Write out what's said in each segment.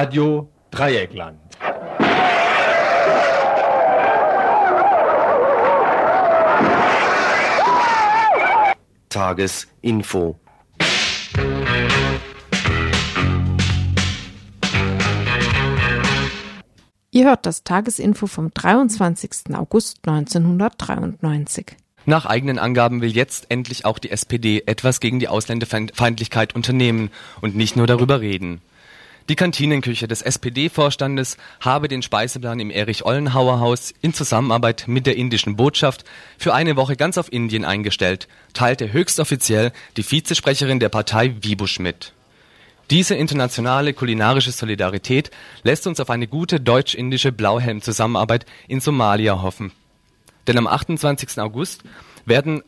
Radio Dreieckland. Tagesinfo. Ihr hört das Tagesinfo vom 23. August 1993. Nach eigenen Angaben will jetzt endlich auch die SPD etwas gegen die Ausländerfeindlichkeit unternehmen und nicht nur darüber reden. Die Kantinenküche des SPD-Vorstandes habe den Speiseplan im Erich-Ollenhauer-Haus in Zusammenarbeit mit der indischen Botschaft für eine Woche ganz auf Indien eingestellt, teilte höchstoffiziell die Vizesprecherin der Partei Wibusch mit. Diese internationale kulinarische Solidarität lässt uns auf eine gute deutsch-indische Blauhelm-Zusammenarbeit in Somalia hoffen. Denn am 28. August werden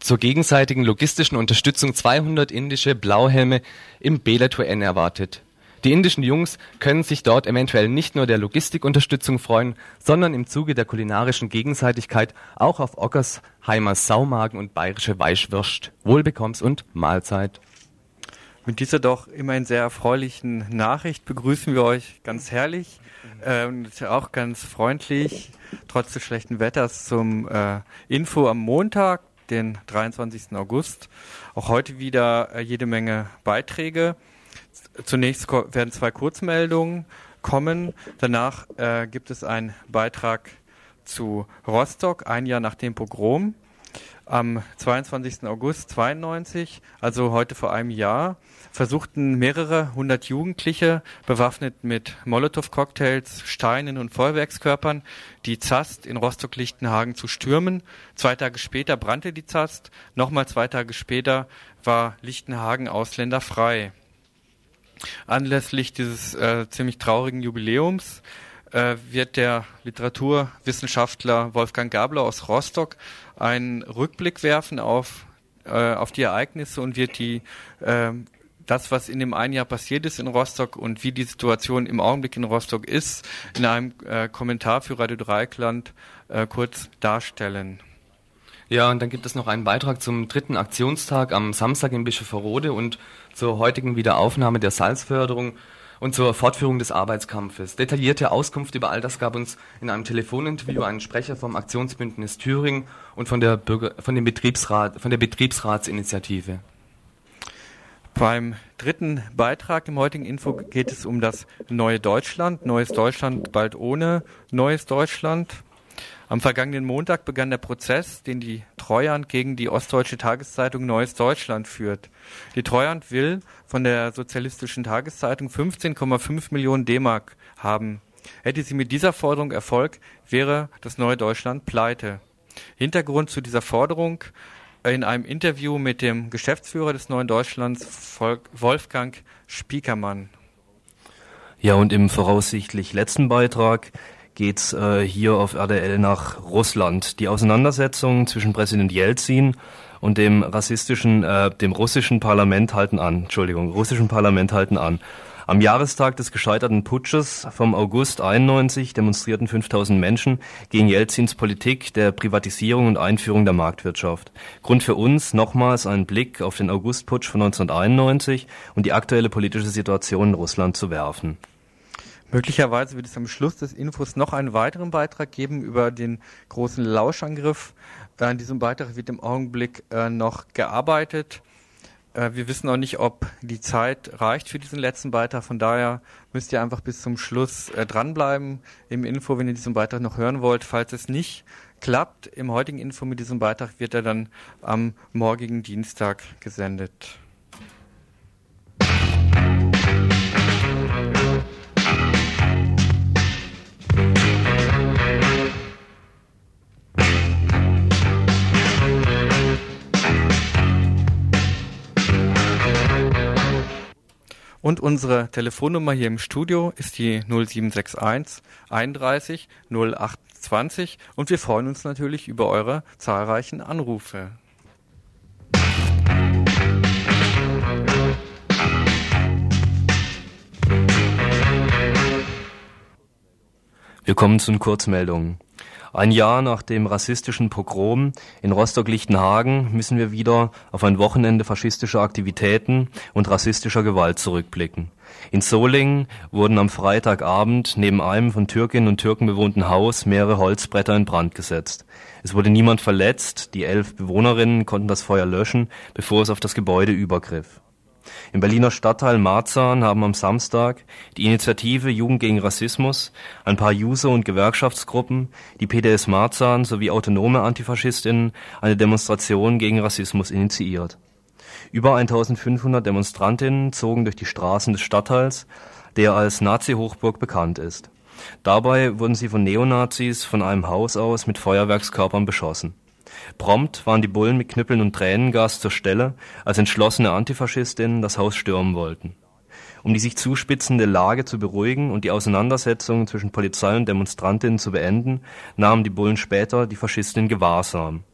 zur gegenseitigen logistischen Unterstützung 200 indische Blauhelme im Belatur N erwartet. Die indischen Jungs können sich dort eventuell nicht nur der Logistikunterstützung freuen, sondern im Zuge der kulinarischen Gegenseitigkeit auch auf Ockersheimer Saumagen und bayerische Weichwürst, Wohlbekommens und Mahlzeit. Mit dieser doch immerhin sehr erfreulichen Nachricht begrüßen wir euch ganz herrlich äh, und auch ganz freundlich, trotz des schlechten Wetters, zum äh, Info am Montag, den 23. August. Auch heute wieder äh, jede Menge Beiträge. Zunächst werden zwei Kurzmeldungen kommen. Danach äh, gibt es einen Beitrag zu Rostock, ein Jahr nach dem Pogrom. Am 22. August 92, also heute vor einem Jahr, versuchten mehrere hundert Jugendliche, bewaffnet mit Molotow-Cocktails, Steinen und Feuerwerkskörpern, die Zast in Rostock-Lichtenhagen zu stürmen. Zwei Tage später brannte die Zast. Nochmal zwei Tage später war Lichtenhagen ausländerfrei. Anlässlich dieses äh, ziemlich traurigen Jubiläums äh, wird der Literaturwissenschaftler Wolfgang Gabler aus Rostock einen Rückblick werfen auf, äh, auf die Ereignisse und wird die äh, das, was in dem einen Jahr passiert ist in Rostock und wie die Situation im Augenblick in Rostock ist, in einem äh, Kommentar für Radio Dreikland äh, kurz darstellen. Ja, und dann gibt es noch einen Beitrag zum dritten Aktionstag am Samstag in Bischofferode und zur heutigen Wiederaufnahme der Salzförderung und zur Fortführung des Arbeitskampfes. Detaillierte Auskunft über all das gab uns in einem Telefoninterview ein Sprecher vom Aktionsbündnis Thüringen und von der, Bürger, von dem Betriebsrat, von der Betriebsratsinitiative. Beim dritten Beitrag im heutigen Info geht es um das neue Deutschland. Neues Deutschland bald ohne Neues Deutschland. Am vergangenen Montag begann der Prozess, den die Treuhand gegen die ostdeutsche Tageszeitung Neues Deutschland führt. Die Treuhand will von der sozialistischen Tageszeitung 15,5 Millionen D-Mark haben. Hätte sie mit dieser Forderung Erfolg, wäre das Neue Deutschland pleite. Hintergrund zu dieser Forderung in einem Interview mit dem Geschäftsführer des Neuen Deutschlands, Wolfgang Spiekermann. Ja, und im voraussichtlich letzten Beitrag geht's äh, hier auf RDL nach Russland. Die Auseinandersetzungen zwischen Präsident Jelzin und dem rassistischen, äh, dem russischen Parlament halten an. Entschuldigung, russischen Parlament halten an. Am Jahrestag des gescheiterten Putsches vom August 91 demonstrierten 5000 Menschen gegen Jelzins Politik der Privatisierung und Einführung der Marktwirtschaft. Grund für uns nochmals ein Blick auf den Augustputsch von 1991 und die aktuelle politische Situation in Russland zu werfen. Möglicherweise wird es am Schluss des Infos noch einen weiteren Beitrag geben über den großen Lauschangriff. Äh, an diesem Beitrag wird im Augenblick äh, noch gearbeitet. Äh, wir wissen auch nicht, ob die Zeit reicht für diesen letzten Beitrag. Von daher müsst ihr einfach bis zum Schluss äh, dranbleiben im Info, wenn ihr diesen Beitrag noch hören wollt. Falls es nicht klappt, im heutigen Info mit diesem Beitrag wird er dann am morgigen Dienstag gesendet. Und unsere Telefonnummer hier im Studio ist die 0761 31 0820 und wir freuen uns natürlich über eure zahlreichen Anrufe. Wir kommen zu den Kurzmeldungen. Ein Jahr nach dem rassistischen Pogrom in Rostock-Lichtenhagen müssen wir wieder auf ein Wochenende faschistischer Aktivitäten und rassistischer Gewalt zurückblicken. In Solingen wurden am Freitagabend neben einem von Türkinnen und Türken bewohnten Haus mehrere Holzbretter in Brand gesetzt. Es wurde niemand verletzt, die elf Bewohnerinnen konnten das Feuer löschen, bevor es auf das Gebäude übergriff. Im Berliner Stadtteil Marzahn haben am Samstag die Initiative Jugend gegen Rassismus, ein paar User- und Gewerkschaftsgruppen, die PDS Marzahn sowie autonome Antifaschistinnen eine Demonstration gegen Rassismus initiiert. Über 1500 Demonstrantinnen zogen durch die Straßen des Stadtteils, der als Nazi-Hochburg bekannt ist. Dabei wurden sie von Neonazis von einem Haus aus mit Feuerwerkskörpern beschossen Prompt waren die Bullen mit Knüppeln und Tränengas zur Stelle, als entschlossene Antifaschistinnen das Haus stürmen wollten. Um die sich zuspitzende Lage zu beruhigen und die Auseinandersetzungen zwischen Polizei und Demonstrantinnen zu beenden, nahmen die Bullen später die Faschisten in Gewahrsam.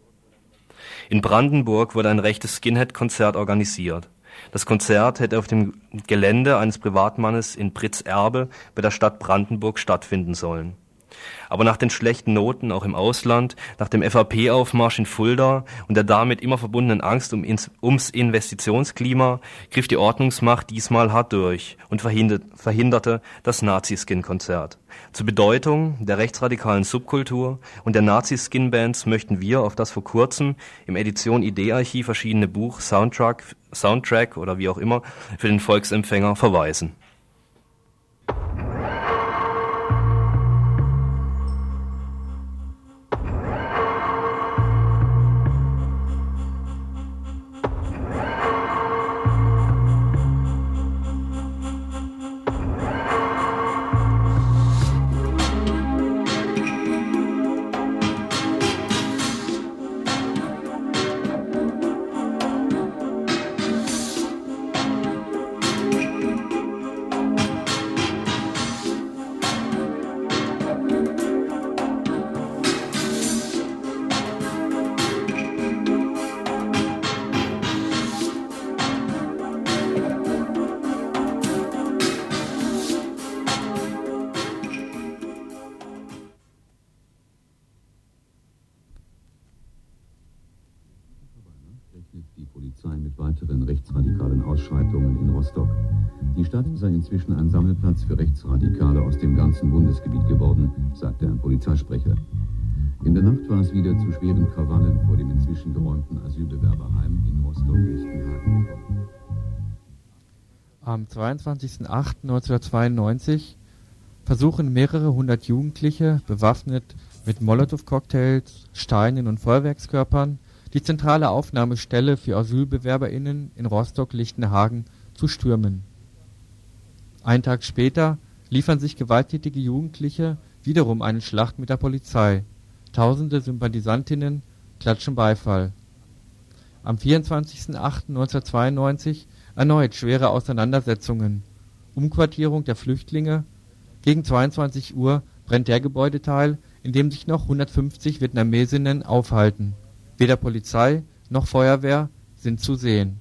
In Brandenburg wurde ein rechtes Skinhead-Konzert organisiert. Das Konzert hätte auf dem Gelände eines Privatmannes in Pritz-Erbe bei der Stadt Brandenburg stattfinden sollen aber nach den schlechten Noten auch im Ausland, nach dem FAP-Aufmarsch in Fulda und der damit immer verbundenen Angst um ins, ums Investitionsklima griff die Ordnungsmacht diesmal hart durch und verhinderte das Nazi-Skin-Konzert. Zur Bedeutung der rechtsradikalen Subkultur und der Nazi-Skin-Bands möchten wir auf das vor kurzem im Edition ID-Archiv erschienene Buch Soundtrack, Soundtrack oder wie auch immer für den Volksempfänger verweisen. Inzwischen ein Sammelplatz für Rechtsradikale aus dem ganzen Bundesgebiet geworden, sagte ein Polizeisprecher. In der Nacht war es wieder zu schweren Krawallen vor dem inzwischen geräumten Asylbewerberheim in Rostock-Lichtenhagen gekommen. Am 22.08.1992 versuchen mehrere hundert Jugendliche, bewaffnet mit Molotow-Cocktails, Steinen und Feuerwerkskörpern, die zentrale Aufnahmestelle für AsylbewerberInnen in Rostock-Lichtenhagen zu stürmen. Einen Tag später liefern sich gewalttätige Jugendliche wiederum eine Schlacht mit der Polizei. Tausende Sympathisantinnen klatschen Beifall. Am 24.08.1992 erneut schwere Auseinandersetzungen. Umquartierung der Flüchtlinge. Gegen 22 Uhr brennt der Gebäudeteil, in dem sich noch 150 Vietnamesinnen aufhalten. Weder Polizei noch Feuerwehr sind zu sehen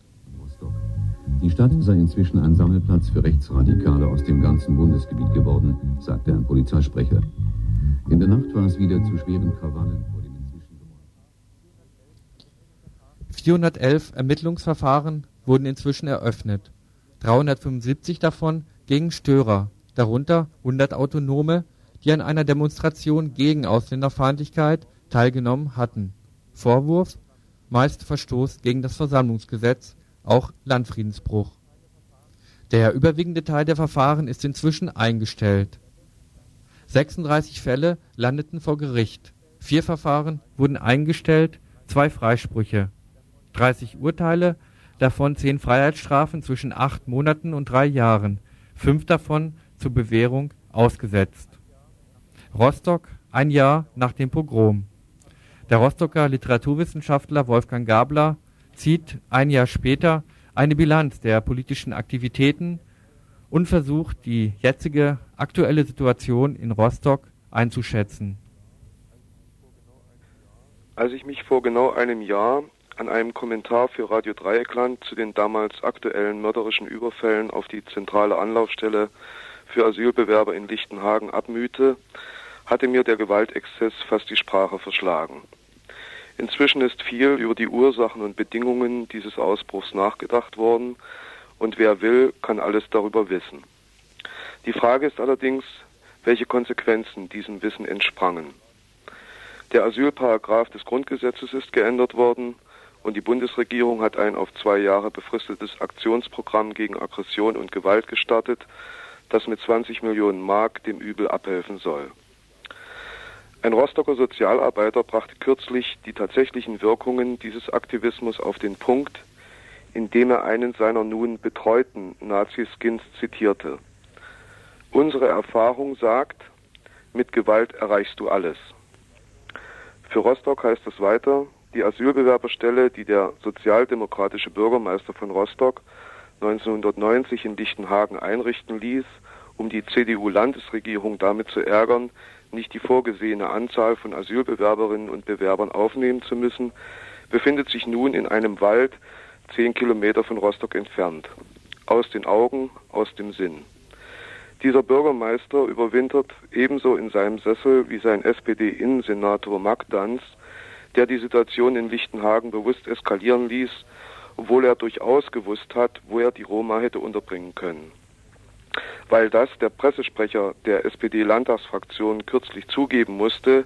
die Stadt sei inzwischen ein Sammelplatz für Rechtsradikale aus dem ganzen Bundesgebiet geworden, sagte ein Polizeisprecher. In der Nacht war es wieder zu schweren Krawallen vor dem inzwischen 411 Ermittlungsverfahren wurden inzwischen eröffnet. 375 davon gegen Störer, darunter 100 Autonome, die an einer Demonstration gegen Ausländerfeindlichkeit teilgenommen hatten. Vorwurf meist Verstoß gegen das Versammlungsgesetz auch Landfriedensbruch. Der überwiegende Teil der Verfahren ist inzwischen eingestellt. 36 Fälle landeten vor Gericht, vier Verfahren wurden eingestellt, zwei Freisprüche. 30 Urteile, davon zehn Freiheitsstrafen zwischen acht Monaten und drei Jahren, fünf davon zur Bewährung ausgesetzt. Rostock, ein Jahr nach dem Pogrom. Der Rostocker Literaturwissenschaftler Wolfgang Gabler zieht ein Jahr später eine Bilanz der politischen Aktivitäten und versucht, die jetzige aktuelle Situation in Rostock einzuschätzen. Als ich mich vor genau einem Jahr an einem Kommentar für Radio Dreieckland zu den damals aktuellen mörderischen Überfällen auf die zentrale Anlaufstelle für Asylbewerber in Lichtenhagen abmühte, hatte mir der Gewaltexzess fast die Sprache verschlagen. Inzwischen ist viel über die Ursachen und Bedingungen dieses Ausbruchs nachgedacht worden und wer will, kann alles darüber wissen. Die Frage ist allerdings, welche Konsequenzen diesem Wissen entsprangen. Der Asylparagraph des Grundgesetzes ist geändert worden und die Bundesregierung hat ein auf zwei Jahre befristetes Aktionsprogramm gegen Aggression und Gewalt gestartet, das mit 20 Millionen Mark dem Übel abhelfen soll. Ein Rostocker Sozialarbeiter brachte kürzlich die tatsächlichen Wirkungen dieses Aktivismus auf den Punkt, indem er einen seiner nun betreuten Naziskins zitierte. Unsere Erfahrung sagt, mit Gewalt erreichst du alles. Für Rostock heißt es weiter, die Asylbewerberstelle, die der sozialdemokratische Bürgermeister von Rostock 1990 in Lichtenhagen einrichten ließ, um die CDU-Landesregierung damit zu ärgern, nicht die vorgesehene Anzahl von Asylbewerberinnen und Bewerbern aufnehmen zu müssen, befindet sich nun in einem Wald zehn Kilometer von Rostock entfernt. Aus den Augen, aus dem Sinn. Dieser Bürgermeister überwintert ebenso in seinem Sessel wie sein SPD-Innensenator Magdans, der die Situation in Lichtenhagen bewusst eskalieren ließ, obwohl er durchaus gewusst hat, wo er die Roma hätte unterbringen können weil das der Pressesprecher der SPD-Landtagsfraktion kürzlich zugeben musste,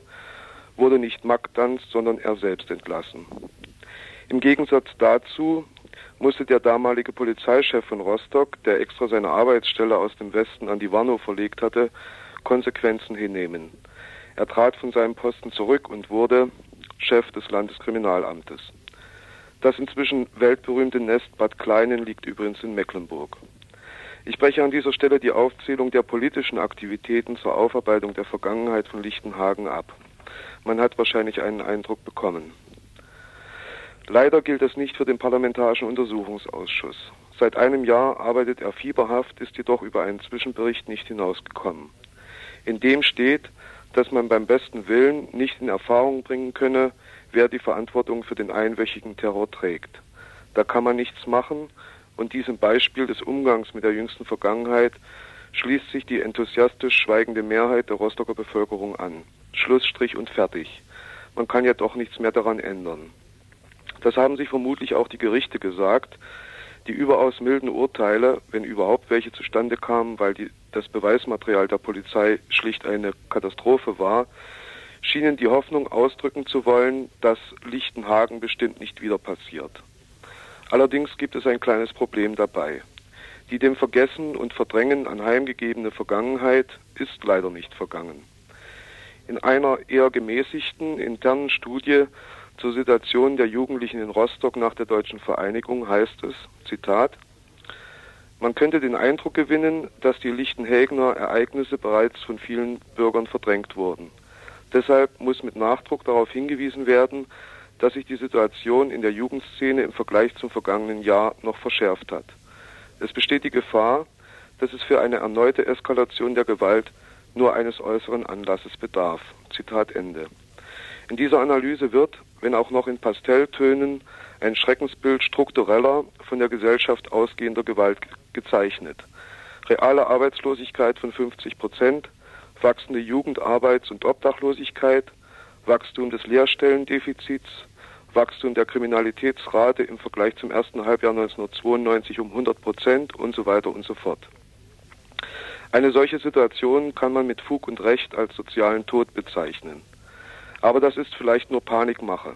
wurde nicht Magdanz, sondern er selbst entlassen. Im Gegensatz dazu musste der damalige Polizeichef von Rostock, der extra seine Arbeitsstelle aus dem Westen an die Warnow verlegt hatte, Konsequenzen hinnehmen. Er trat von seinem Posten zurück und wurde Chef des Landeskriminalamtes. Das inzwischen weltberühmte Nest Bad Kleinen liegt übrigens in Mecklenburg. Ich breche an dieser Stelle die Aufzählung der politischen Aktivitäten zur Aufarbeitung der Vergangenheit von Lichtenhagen ab. Man hat wahrscheinlich einen Eindruck bekommen. Leider gilt das nicht für den Parlamentarischen Untersuchungsausschuss. Seit einem Jahr arbeitet er fieberhaft, ist jedoch über einen Zwischenbericht nicht hinausgekommen. In dem steht, dass man beim besten Willen nicht in Erfahrung bringen könne, wer die Verantwortung für den einwöchigen Terror trägt. Da kann man nichts machen, und diesem Beispiel des Umgangs mit der jüngsten Vergangenheit schließt sich die enthusiastisch schweigende Mehrheit der Rostocker Bevölkerung an. Schlussstrich und fertig. Man kann ja doch nichts mehr daran ändern. Das haben sich vermutlich auch die Gerichte gesagt. Die überaus milden Urteile, wenn überhaupt welche zustande kamen, weil die, das Beweismaterial der Polizei schlicht eine Katastrophe war, schienen die Hoffnung ausdrücken zu wollen, dass Lichtenhagen bestimmt nicht wieder passiert. Allerdings gibt es ein kleines Problem dabei. Die dem Vergessen und Verdrängen anheimgegebene Vergangenheit ist leider nicht vergangen. In einer eher gemäßigten internen Studie zur Situation der Jugendlichen in Rostock nach der deutschen Vereinigung heißt es, Zitat, man könnte den Eindruck gewinnen, dass die Lichtenhägener Ereignisse bereits von vielen Bürgern verdrängt wurden. Deshalb muss mit Nachdruck darauf hingewiesen werden, dass sich die Situation in der Jugendszene im Vergleich zum vergangenen Jahr noch verschärft hat. Es besteht die Gefahr, dass es für eine erneute Eskalation der Gewalt nur eines äußeren Anlasses bedarf. Zitat Ende. In dieser Analyse wird, wenn auch noch in Pastelltönen, ein Schreckensbild struktureller, von der Gesellschaft ausgehender Gewalt gezeichnet. Reale Arbeitslosigkeit von 50 Prozent, wachsende Jugendarbeits- und Obdachlosigkeit, Wachstum des Lehrstellendefizits, Wachstum der Kriminalitätsrate im Vergleich zum ersten Halbjahr 1992 um 100 Prozent und so weiter und so fort. Eine solche Situation kann man mit Fug und Recht als sozialen Tod bezeichnen. Aber das ist vielleicht nur Panikmache.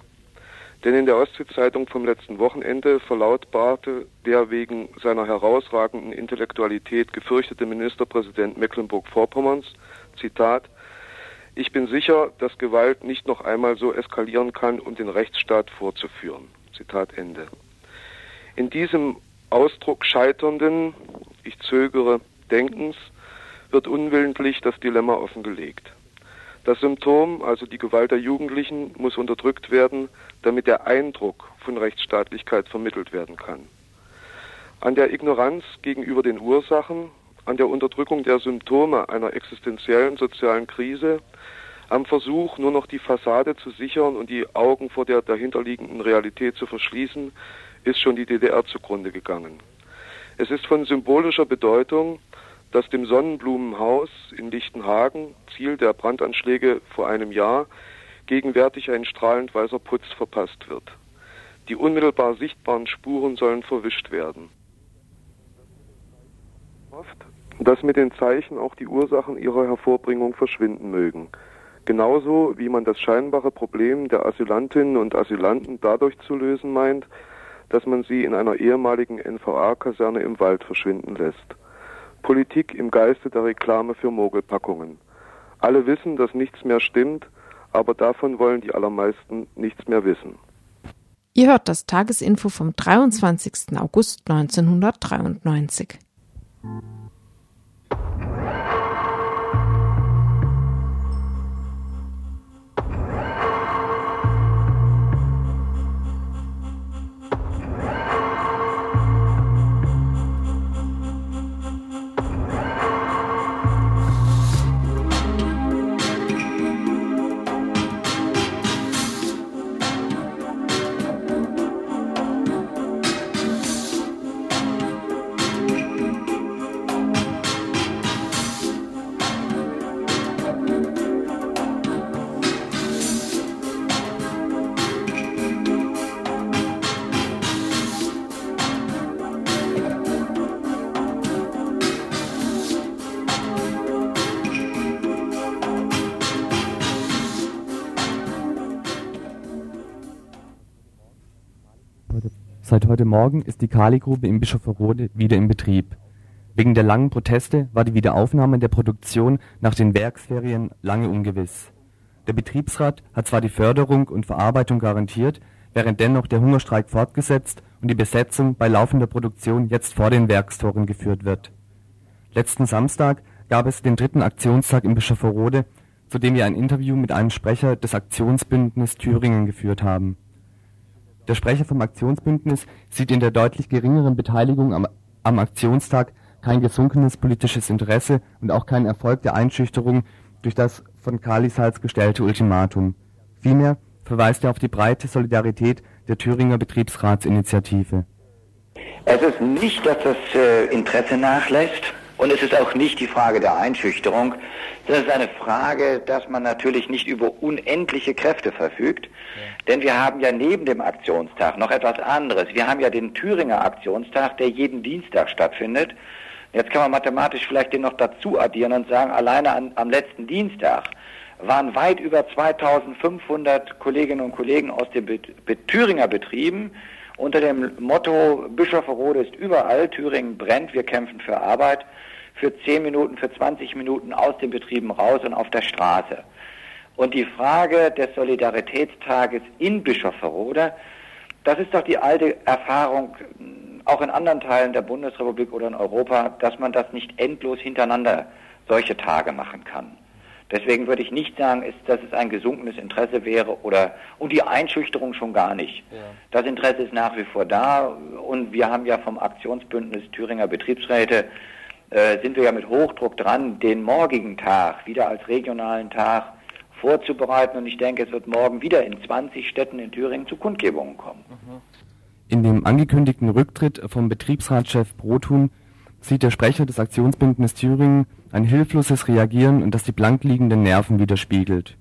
Denn in der Ostsee-Zeitung vom letzten Wochenende verlautbarte der wegen seiner herausragenden Intellektualität gefürchtete Ministerpräsident Mecklenburg-Vorpommerns, Zitat, ich bin sicher, dass Gewalt nicht noch einmal so eskalieren kann, um den Rechtsstaat vorzuführen. Zitat Ende. In diesem Ausdruck scheiternden, ich zögere, Denkens wird unwillentlich das Dilemma offengelegt. Das Symptom, also die Gewalt der Jugendlichen, muss unterdrückt werden, damit der Eindruck von Rechtsstaatlichkeit vermittelt werden kann. An der Ignoranz gegenüber den Ursachen, an der Unterdrückung der Symptome einer existenziellen sozialen Krise am Versuch, nur noch die Fassade zu sichern und die Augen vor der dahinterliegenden Realität zu verschließen, ist schon die DDR zugrunde gegangen. Es ist von symbolischer Bedeutung, dass dem Sonnenblumenhaus in Lichtenhagen, Ziel der Brandanschläge vor einem Jahr, gegenwärtig ein strahlend weißer Putz verpasst wird. Die unmittelbar sichtbaren Spuren sollen verwischt werden. Dass mit den Zeichen auch die Ursachen ihrer Hervorbringung verschwinden mögen. Genauso wie man das scheinbare Problem der Asylantinnen und Asylanten dadurch zu lösen meint, dass man sie in einer ehemaligen NVA-Kaserne im Wald verschwinden lässt. Politik im Geiste der Reklame für Mogelpackungen. Alle wissen, dass nichts mehr stimmt, aber davon wollen die allermeisten nichts mehr wissen. Ihr hört das Tagesinfo vom 23. August 1993. heute Morgen ist die Kaligrube in Bischofferode wieder in Betrieb. Wegen der langen Proteste war die Wiederaufnahme der Produktion nach den Werksferien lange ungewiss. Der Betriebsrat hat zwar die Förderung und Verarbeitung garantiert, während dennoch der Hungerstreik fortgesetzt und die Besetzung bei laufender Produktion jetzt vor den Werkstoren geführt wird. Letzten Samstag gab es den dritten Aktionstag in Bischofferode, zu dem wir ein Interview mit einem Sprecher des Aktionsbündnis Thüringen geführt haben der Sprecher vom Aktionsbündnis sieht in der deutlich geringeren Beteiligung am, am Aktionstag kein gesunkenes politisches Interesse und auch keinen Erfolg der Einschüchterung durch das von Kalisals gestellte Ultimatum. Vielmehr verweist er auf die breite Solidarität der Thüringer Betriebsratsinitiative. Es ist nicht, dass das äh, Interesse nachlässt und es ist auch nicht die Frage der Einschüchterung. Das ist eine Frage, dass man natürlich nicht über unendliche Kräfte verfügt. Denn wir haben ja neben dem Aktionstag noch etwas anderes. Wir haben ja den Thüringer Aktionstag, der jeden Dienstag stattfindet. Jetzt kann man mathematisch vielleicht den noch dazu addieren und sagen, alleine an, am letzten Dienstag waren weit über 2500 Kolleginnen und Kollegen aus den Thüringer Betrieben unter dem Motto Bischofferode ist überall, Thüringen brennt, wir kämpfen für Arbeit, für 10 Minuten, für 20 Minuten aus den Betrieben raus und auf der Straße. Und die Frage des Solidaritätstages in Bischofferode, das ist doch die alte Erfahrung, auch in anderen Teilen der Bundesrepublik oder in Europa, dass man das nicht endlos hintereinander solche Tage machen kann. Deswegen würde ich nicht sagen, ist, dass es ein gesunkenes Interesse wäre oder und die Einschüchterung schon gar nicht. Ja. Das Interesse ist nach wie vor da und wir haben ja vom Aktionsbündnis Thüringer Betriebsräte sind wir ja mit Hochdruck dran, den morgigen Tag wieder als regionalen Tag vorzubereiten. Und ich denke, es wird morgen wieder in 20 Städten in Thüringen zu Kundgebungen kommen. In dem angekündigten Rücktritt vom Betriebsratschef Brothuhn sieht der Sprecher des Aktionsbündnisses Thüringen ein hilfloses Reagieren, das die blank liegenden Nerven widerspiegelt.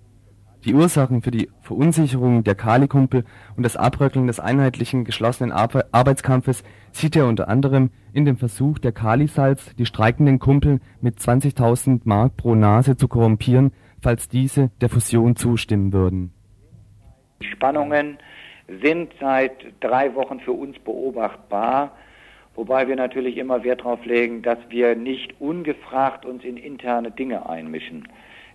Die Ursachen für die Verunsicherung der Kali-Kumpel und das Abröckeln des einheitlichen geschlossenen Ar Arbeitskampfes sieht er unter anderem in dem Versuch der Kali-Salz, die streikenden Kumpel mit 20.000 Mark pro Nase zu korrumpieren, falls diese der Fusion zustimmen würden. Die Spannungen sind seit drei Wochen für uns beobachtbar, wobei wir natürlich immer Wert darauf legen, dass wir nicht ungefragt uns in interne Dinge einmischen.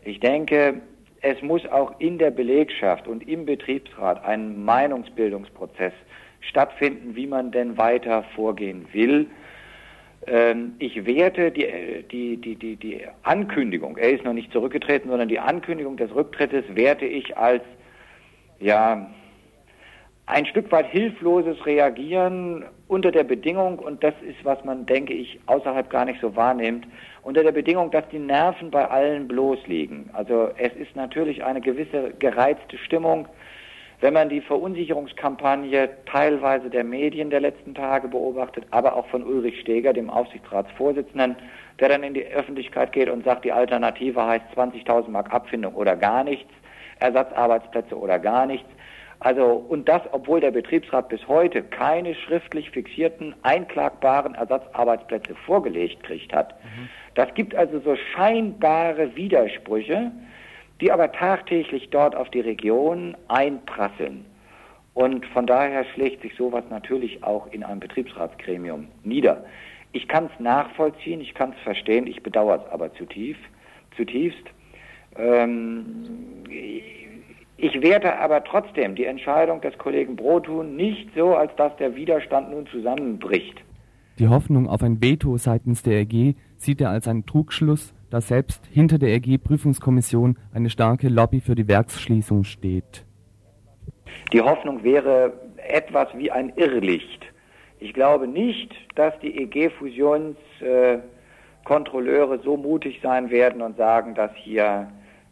Ich denke, es muss auch in der Belegschaft und im Betriebsrat ein Meinungsbildungsprozess stattfinden, wie man denn weiter vorgehen will. Ähm, ich werte die, die, die, die, die Ankündigung, er ist noch nicht zurückgetreten, sondern die Ankündigung des Rücktrittes werte ich als, ja, ein Stück weit hilfloses Reagieren unter der Bedingung, und das ist, was man, denke ich, außerhalb gar nicht so wahrnimmt, unter der Bedingung, dass die Nerven bei allen bloß liegen. Also es ist natürlich eine gewisse gereizte Stimmung. Wenn man die Verunsicherungskampagne teilweise der Medien der letzten Tage beobachtet, aber auch von Ulrich Steger, dem Aufsichtsratsvorsitzenden, der dann in die Öffentlichkeit geht und sagt, die Alternative heißt 20.000 Mark Abfindung oder gar nichts, Ersatzarbeitsplätze oder gar nichts. Also, und das, obwohl der Betriebsrat bis heute keine schriftlich fixierten, einklagbaren Ersatzarbeitsplätze vorgelegt kriegt hat. Mhm. Das gibt also so scheinbare Widersprüche, die aber tagtäglich dort auf die Region einprasseln. Und von daher schlägt sich sowas natürlich auch in einem Betriebsratsgremium nieder. Ich kann es nachvollziehen, ich kann es verstehen, ich bedauere es aber zutiefst. zutiefst. Ähm, ich werte aber trotzdem die Entscheidung des Kollegen Brothuhn nicht so, als dass der Widerstand nun zusammenbricht. Die Hoffnung auf ein Veto seitens der EG sieht er als einen Trugschluss da selbst hinter der EG-Prüfungskommission eine starke Lobby für die Werksschließung steht. Die Hoffnung wäre etwas wie ein Irrlicht. Ich glaube nicht, dass die EG-Fusionskontrolleure so mutig sein werden und sagen, dass hier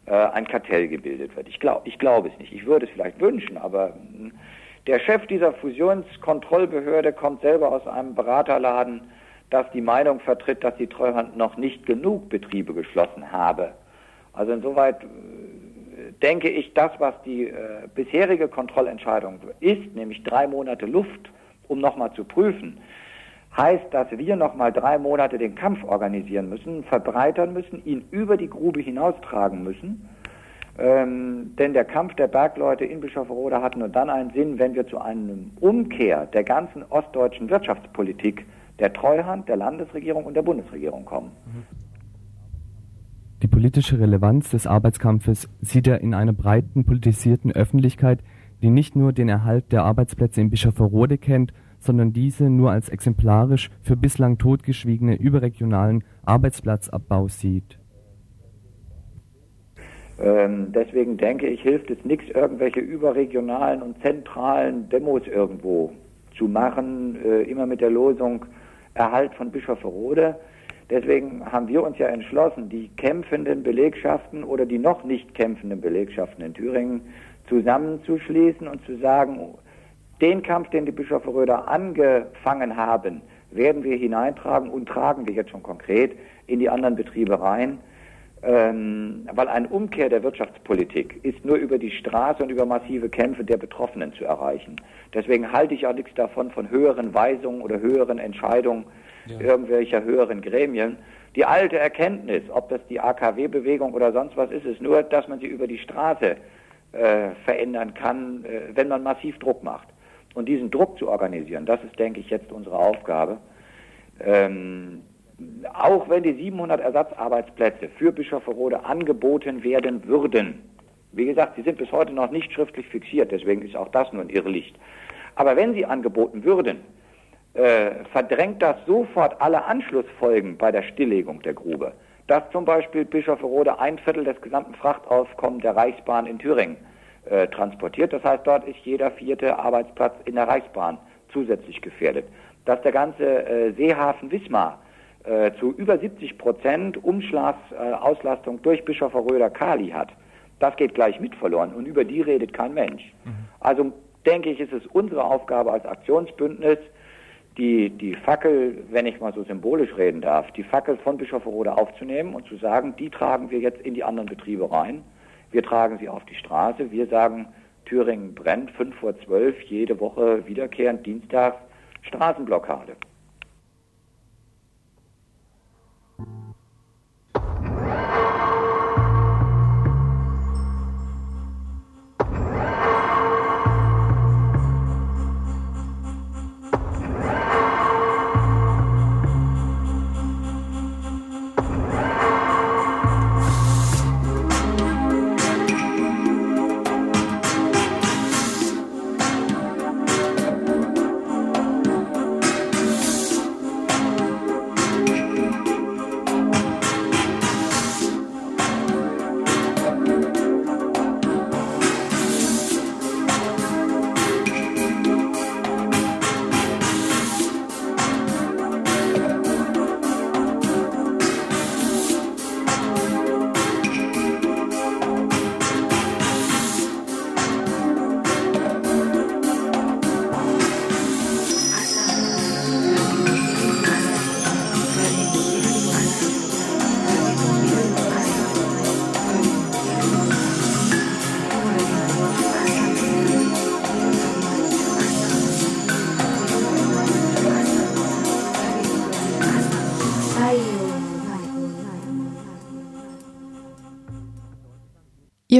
äh, ein Kartell gebildet wird. Ich, glaub, ich glaube es nicht. Ich würde es vielleicht wünschen, aber hm, der Chef dieser Fusionskontrollbehörde kommt selber aus einem Beraterladen das die Meinung vertritt, dass die Treuhand noch nicht genug Betriebe geschlossen habe. Also insoweit äh, denke ich, das, was die äh, bisherige Kontrollentscheidung ist, nämlich drei Monate Luft, um nochmal zu prüfen, heißt, dass wir nochmal drei Monate den Kampf organisieren müssen, verbreitern müssen, ihn über die Grube hinaustragen müssen. Ähm, denn der Kampf der Bergleute in Bischofferode hat nur dann einen Sinn, wenn wir zu einem Umkehr der ganzen ostdeutschen Wirtschaftspolitik der Treuhand, der Landesregierung und der Bundesregierung kommen. Die politische Relevanz des Arbeitskampfes sieht er in einer breiten politisierten Öffentlichkeit, die nicht nur den Erhalt der Arbeitsplätze in Bischofferode kennt, sondern diese nur als exemplarisch für bislang totgeschwiegene überregionalen Arbeitsplatzabbau sieht. Ähm, deswegen denke ich, hilft es nichts, irgendwelche überregionalen und zentralen Demos irgendwo zu machen, äh, immer mit der Losung, Erhalt von Bischofferode. Deswegen haben wir uns ja entschlossen, die kämpfenden Belegschaften oder die noch nicht kämpfenden Belegschaften in Thüringen zusammenzuschließen und zu sagen, den Kampf, den die Bischofferöder angefangen haben, werden wir hineintragen und tragen wir jetzt schon konkret in die anderen Betriebe rein. Ähm, weil eine Umkehr der Wirtschaftspolitik ist nur über die Straße und über massive Kämpfe der Betroffenen zu erreichen. Deswegen halte ich auch nichts davon von höheren Weisungen oder höheren Entscheidungen ja. irgendwelcher höheren Gremien. Die alte Erkenntnis, ob das die AKW-Bewegung oder sonst was ist, ist nur, dass man sie über die Straße äh, verändern kann, äh, wenn man massiv Druck macht. Und diesen Druck zu organisieren, das ist, denke ich, jetzt unsere Aufgabe. Ähm, auch wenn die 700 Ersatzarbeitsplätze für Bischofferode angeboten werden würden, wie gesagt, sie sind bis heute noch nicht schriftlich fixiert, deswegen ist auch das nur ein Irrlicht. Aber wenn sie angeboten würden, äh, verdrängt das sofort alle Anschlussfolgen bei der Stilllegung der Grube. Dass zum Beispiel Bischofferode ein Viertel des gesamten Frachtaufkommens der Reichsbahn in Thüringen äh, transportiert. Das heißt, dort ist jeder vierte Arbeitsplatz in der Reichsbahn zusätzlich gefährdet. Dass der ganze äh, Seehafen Wismar äh, zu über 70 Prozent Umschlagsauslastung äh, durch Bischofferöder Kali hat, das geht gleich mit verloren und über die redet kein Mensch. Mhm. Also denke ich, ist es unsere Aufgabe als Aktionsbündnis, die, die Fackel, wenn ich mal so symbolisch reden darf, die Fackel von Bischofferode aufzunehmen und zu sagen, die tragen wir jetzt in die anderen Betriebe rein. Wir tragen sie auf die Straße. Wir sagen, Thüringen brennt, 5 vor 12, jede Woche wiederkehrend, Dienstag, Straßenblockade.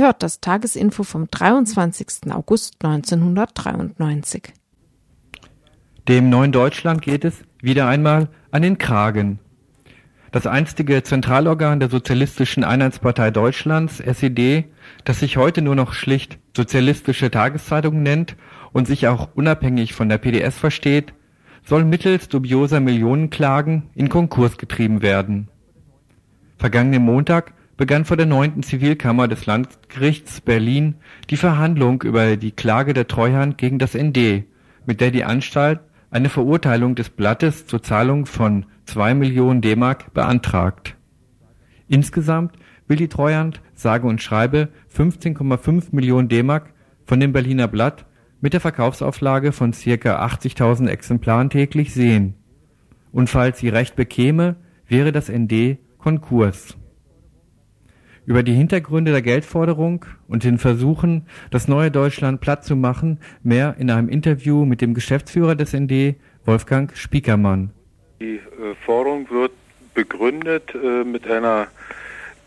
Ihr hört das Tagesinfo vom 23. August 1993. Dem neuen Deutschland geht es wieder einmal an den Kragen. Das einstige Zentralorgan der Sozialistischen Einheitspartei Deutschlands, SED, das sich heute nur noch schlicht Sozialistische Tageszeitung nennt und sich auch unabhängig von der PDS versteht, soll mittels dubioser Millionenklagen in Konkurs getrieben werden. Vergangenen Montag begann vor der neunten Zivilkammer des Landgerichts Berlin die Verhandlung über die Klage der Treuhand gegen das ND, mit der die Anstalt eine Verurteilung des Blattes zur Zahlung von zwei Millionen D-Mark beantragt. Insgesamt will die Treuhand sage und schreibe 15,5 Millionen D-Mark von dem Berliner Blatt mit der Verkaufsauflage von circa 80.000 Exemplaren täglich sehen. Und falls sie Recht bekäme, wäre das ND Konkurs. Über die Hintergründe der Geldforderung und den Versuchen, das neue Deutschland platt zu machen, mehr in einem Interview mit dem Geschäftsführer des ND, Wolfgang Spiekermann. Die äh, Forderung wird begründet äh, mit einer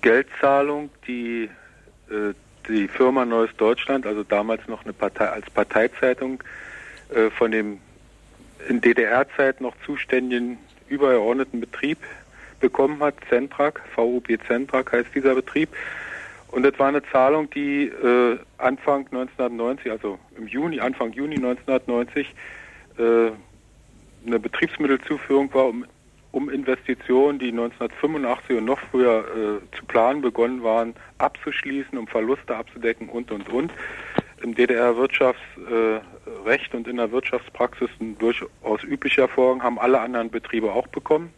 Geldzahlung, die äh, die Firma Neues Deutschland, also damals noch eine Partei als Parteizeitung, von dem in DDR-Zeit noch zuständigen übergeordneten Betrieb bekommen hat, Zentrak, VUB Zentrak heißt dieser Betrieb. Und das war eine Zahlung, die äh, Anfang 1990, also im Juni, Anfang Juni 1990, äh, eine Betriebsmittelzuführung war, um, um Investitionen, die 1985 und noch früher äh, zu planen begonnen waren, abzuschließen, um Verluste abzudecken und, und, und. Im DDR-Wirtschaftsrecht und in der Wirtschaftspraxis ein durchaus üblicher Vorgang, haben alle anderen Betriebe auch bekommen.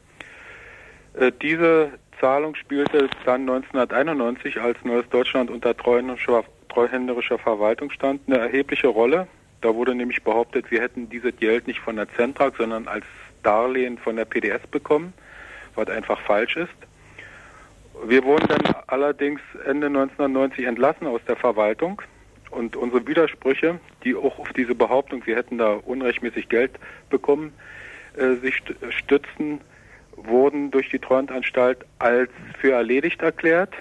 Äh, diese Zahlung spielte dann 1991, als Neues Deutschland unter treuhänderischer, Verwaltung stand, eine erhebliche Rolle. Da wurde nämlich behauptet, wir hätten dieses Geld nicht von der Zentrak, sondern als Darlehen von der PDS bekommen, was einfach falsch ist. Wir wurden dann allerdings Ende 1990 entlassen aus der Verwaltung und unsere Widersprüche, die auch auf diese Behauptung, wir hätten da unrechtmäßig Geld bekommen, äh, sich stützen, wurden durch die Treuhandanstalt als für erledigt erklärt.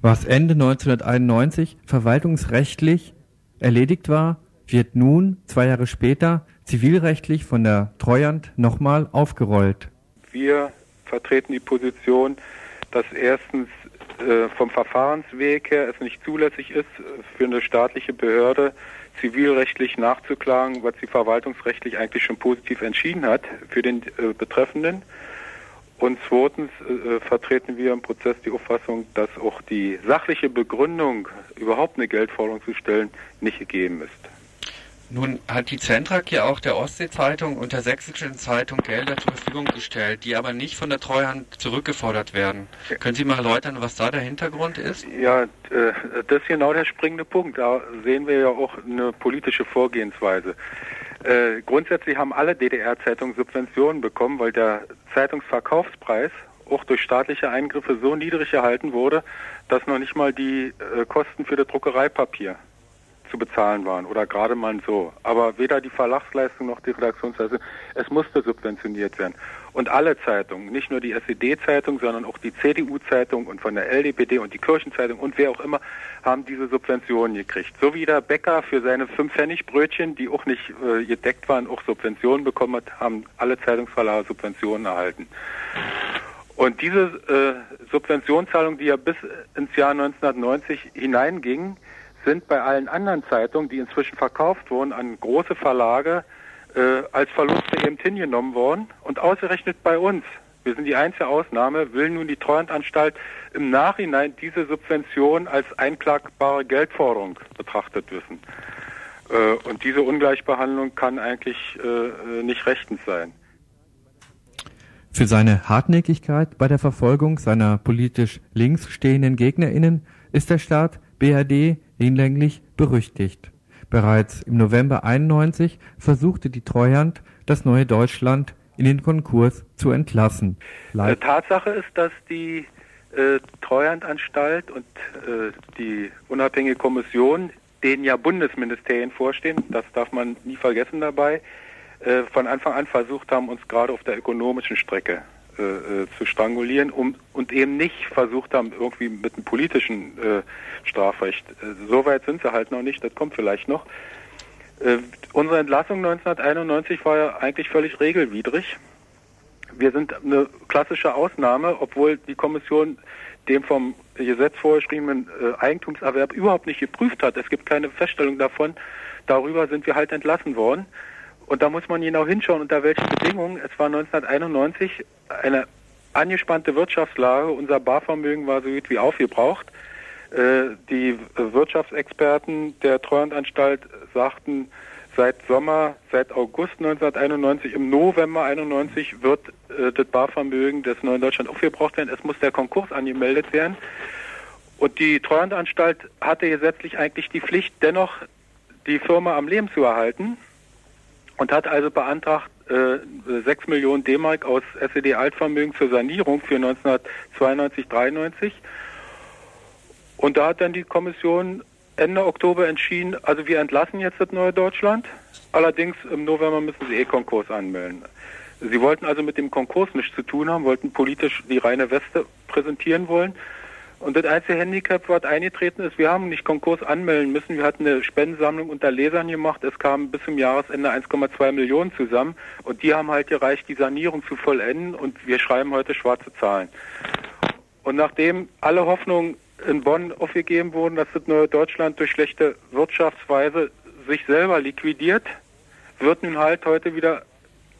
Was Ende 1991 verwaltungsrechtlich erledigt war, wird nun, zwei Jahre später, zivilrechtlich von der Treuhand nochmal aufgerollt. Wir vertreten die Position, dass erstens äh, vom Verfahrensweg her es nicht zulässig ist, für eine staatliche Behörde zivilrechtlich nachzuklagen, was sie verwaltungsrechtlich eigentlich schon positiv entschieden hat für den äh, Betreffenden. Und zweitens äh, vertreten wir im Prozess die Auffassung, dass auch die sachliche Begründung, überhaupt eine Geldforderung zu stellen, nicht gegeben ist. Nun hat die Zentrak ja auch der Ostsee-Zeitung und der Sächsischen Zeitung Gelder zur Verfügung gestellt, die aber nicht von der Treuhand zurückgefordert werden. Ja. Können Sie mal erläutern, was da der Hintergrund ist? Ja, äh, das ist genau der springende Punkt. Da sehen wir ja auch eine politische Vorgehensweise. Äh, grundsätzlich haben alle DDR-Zeitungen Subventionen bekommen, weil der Zeitungsverkaufspreis auch durch staatliche Eingriffe so niedrig erhalten wurde, dass noch nicht mal die äh, Kosten für das Druckereipapier zu bezahlen waren oder gerade mal so. Aber weder die Verlagsleistung noch die Redaktionsleistung, es musste subventioniert werden. Und alle Zeitungen, nicht nur die SED-Zeitung, sondern auch die CDU-Zeitung und von der LDPD und die Kirchenzeitung und wer auch immer, haben diese Subventionen gekriegt. So wie der Bäcker für seine 5 Pfennig Brötchen, die auch nicht äh, gedeckt waren, auch Subventionen bekommen hat, haben alle Zeitungsverlage Subventionen erhalten. Und diese äh, Subventionszahlung, die ja bis ins Jahr 1990 hineinging, sind bei allen anderen Zeitungen, die inzwischen verkauft wurden an große Verlage, äh, als Verluste eben hingenommen worden und ausgerechnet bei uns. Wir sind die einzige Ausnahme, will nun die Treuhandanstalt im Nachhinein diese Subvention als einklagbare Geldforderung betrachtet wissen. Äh, und diese Ungleichbehandlung kann eigentlich äh, nicht rechtens sein. Für seine Hartnäckigkeit bei der Verfolgung seiner politisch links stehenden GegnerInnen ist der Staat BRD hinlänglich berüchtigt. Bereits im November 91 versuchte die Treuhand, das neue Deutschland in den Konkurs zu entlassen. Leid äh, Tatsache ist, dass die äh, Treuhandanstalt und äh, die unabhängige Kommission, denen ja Bundesministerien vorstehen, das darf man nie vergessen dabei, äh, von Anfang an versucht haben, uns gerade auf der ökonomischen Strecke äh, äh, zu strangulieren um, und eben nicht versucht haben, irgendwie mit einem politischen äh, Strafrecht. Äh, so weit sind sie halt noch nicht, das kommt vielleicht noch. Äh, unsere Entlassung 1991 war ja eigentlich völlig regelwidrig. Wir sind eine klassische Ausnahme, obwohl die Kommission dem vom Gesetz vorgeschriebenen äh, Eigentumserwerb überhaupt nicht geprüft hat. Es gibt keine Feststellung davon. Darüber sind wir halt entlassen worden. Und da muss man genau hinschauen, unter welchen Bedingungen. Es war 1991 eine angespannte Wirtschaftslage. Unser Barvermögen war so gut wie aufgebraucht. Äh, die Wirtschaftsexperten der Treuhandanstalt sagten, seit Sommer, seit August 1991, im November 91 wird äh, das Barvermögen des Neuen Deutschland aufgebraucht werden. Es muss der Konkurs angemeldet werden. Und die Treuhandanstalt hatte gesetzlich eigentlich die Pflicht, dennoch die Firma am Leben zu erhalten und hat also beantragt, äh, 6 Millionen D-Mark aus SED-Altvermögen zur Sanierung für 1992, 93. Und da hat dann die Kommission Ende Oktober entschieden, also wir entlassen jetzt das neue Deutschland. Allerdings im November müssen sie eh Konkurs anmelden. Sie wollten also mit dem Konkurs nichts zu tun haben, wollten politisch die reine Weste präsentieren wollen. Und das einzige Handicap, was eingetreten ist, wir haben nicht Konkurs anmelden müssen. Wir hatten eine Spendensammlung unter Lesern gemacht. Es kamen bis zum Jahresende 1,2 Millionen zusammen. Und die haben halt gereicht, die Sanierung zu vollenden. Und wir schreiben heute schwarze Zahlen. Und nachdem alle Hoffnungen in Bonn aufgegeben wurden, dass das neue Deutschland durch schlechte Wirtschaftsweise sich selber liquidiert, wird nun halt heute wieder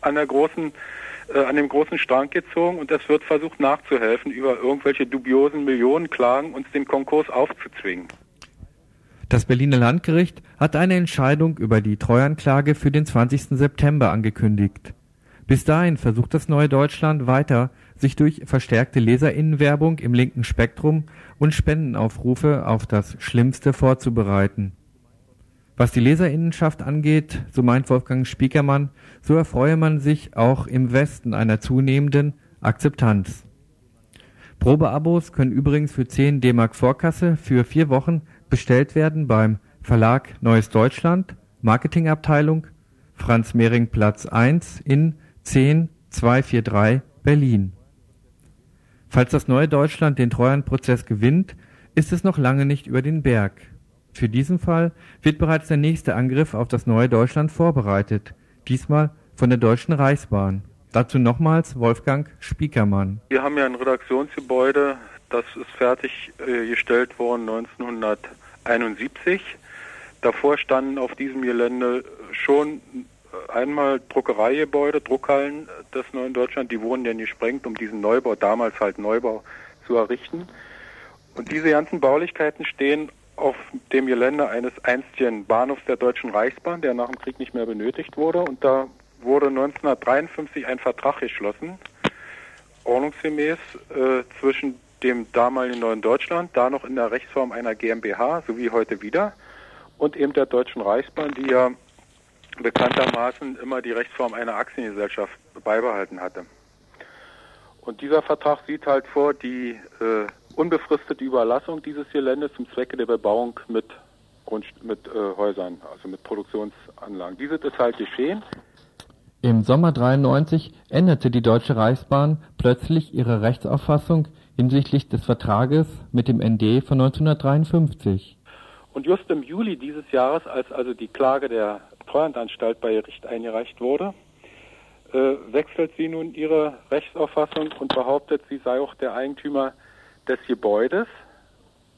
an der großen äh, an dem großen Strang gezogen und es wird versucht nachzuhelfen, über irgendwelche dubiosen Millionenklagen uns den Konkurs aufzuzwingen. Das Berliner Landgericht hat eine Entscheidung über die Treuanklage für den 20. September angekündigt. Bis dahin versucht das neue Deutschland weiter, sich durch verstärkte Leserinnenwerbung im linken Spektrum und Spendenaufrufe auf das Schlimmste vorzubereiten. Was die Leserinnenschaft angeht, so meint Wolfgang Spiekermann, so erfreue man sich auch im Westen einer zunehmenden Akzeptanz. Probeabos können übrigens für 10 D-Mark Vorkasse für vier Wochen bestellt werden beim Verlag Neues Deutschland, Marketingabteilung, Franz Mehring Platz 1 in 10243 Berlin. Falls das neue Deutschland den Treuhandprozess gewinnt, ist es noch lange nicht über den Berg. Für diesen Fall wird bereits der nächste Angriff auf das neue Deutschland vorbereitet, diesmal von der Deutschen Reichsbahn. Dazu nochmals Wolfgang Spiekermann. Wir haben ja ein Redaktionsgebäude, das ist fertiggestellt äh, worden 1971. Davor standen auf diesem Gelände schon äh, einmal Druckereigebäude, Druckhallen des neuen Deutschland, die wurden ja gesprengt, um diesen Neubau, damals halt Neubau, zu errichten. Und diese ganzen Baulichkeiten stehen auf dem Gelände eines einstigen Bahnhofs der Deutschen Reichsbahn, der nach dem Krieg nicht mehr benötigt wurde. Und da wurde 1953 ein Vertrag geschlossen, ordnungsgemäß äh, zwischen dem damaligen Neuen Deutschland, da noch in der Rechtsform einer GmbH, so wie heute wieder, und eben der Deutschen Reichsbahn, die ja bekanntermaßen immer die Rechtsform einer Aktiengesellschaft beibehalten hatte. Und dieser Vertrag sieht halt vor, die äh, unbefristete Überlassung dieses Geländes zum Zwecke der Bebauung mit, Grund, mit äh, Häusern, also mit Produktionsanlagen. Dieses ist halt geschehen. Im Sommer 93 änderte die Deutsche Reichsbahn plötzlich ihre Rechtsauffassung hinsichtlich des Vertrages mit dem ND von 1953. Und just im Juli dieses Jahres, als also die Klage der Treuhandanstalt bei Gericht eingereicht wurde, äh, wechselt sie nun ihre Rechtsauffassung und behauptet, sie sei auch der Eigentümer des Gebäudes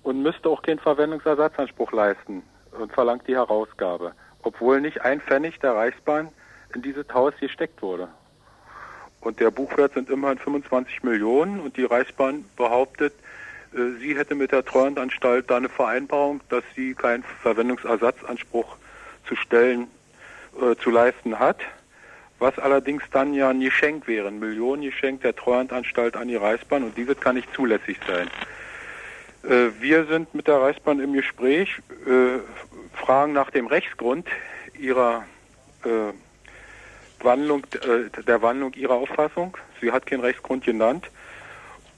und müsste auch keinen Verwendungsersatzanspruch leisten und verlangt die Herausgabe, obwohl nicht ein Pfennig der Reichsbahn in dieses Haus gesteckt wurde. Und der Buchwert sind immerhin 25 Millionen und die Reichsbahn behauptet, äh, sie hätte mit der Treuhandanstalt da eine Vereinbarung, dass sie keinen Verwendungsersatzanspruch zu stellen, äh, zu leisten hat was allerdings dann ja ein Geschenk wäre, ein Millionengeschenk der Treuhandanstalt an die Reichsbahn und dieses kann nicht zulässig sein. Äh, wir sind mit der Reichsbahn im Gespräch, äh, fragen nach dem Rechtsgrund ihrer äh, Wandlung, der Wandlung ihrer Auffassung. Sie hat keinen Rechtsgrund genannt.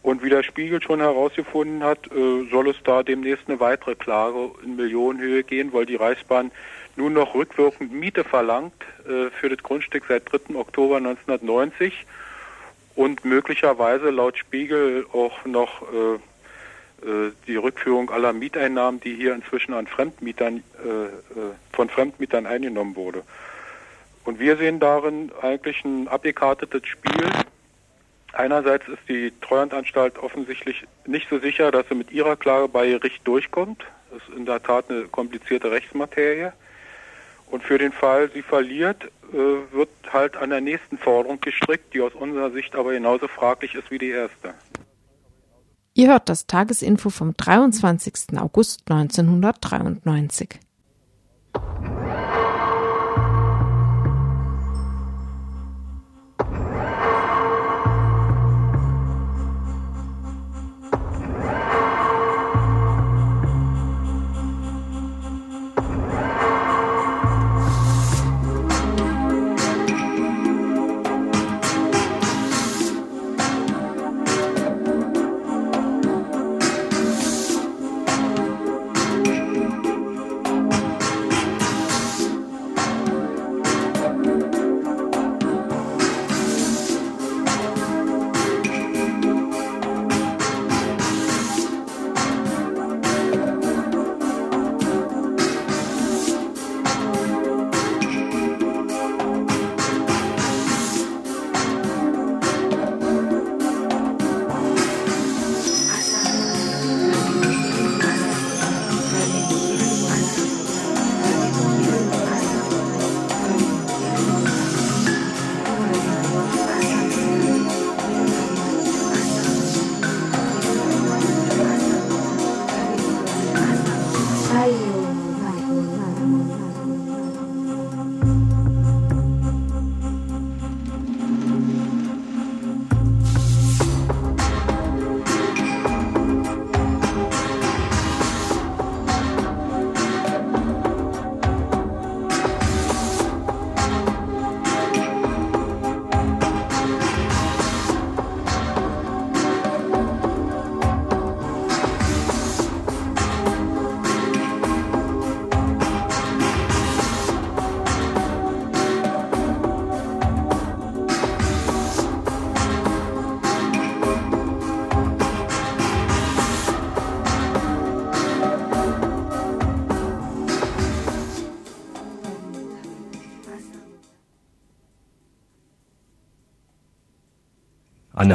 Und wie der Spiegel schon herausgefunden hat, soll es da demnächst eine weitere Klage in Millionenhöhe gehen, weil die Reichsbahn nun noch rückwirkend Miete verlangt äh, für das Grundstück seit 3. Oktober 1990 und möglicherweise laut Spiegel auch noch äh, äh, die Rückführung aller Mieteinnahmen, die hier inzwischen an Fremdmietern, äh, äh, von Fremdmietern eingenommen wurde. Und wir sehen darin eigentlich ein abgekartetes Spiel. Einerseits ist die Treuhandanstalt offensichtlich nicht so sicher, dass sie mit ihrer Klage bei Gericht durchkommt. Das ist in der Tat eine komplizierte Rechtsmaterie. Und für den Fall, sie verliert, wird halt an der nächsten Forderung gestrickt, die aus unserer Sicht aber genauso fraglich ist wie die erste. Ihr hört das Tagesinfo vom 23. August 1993.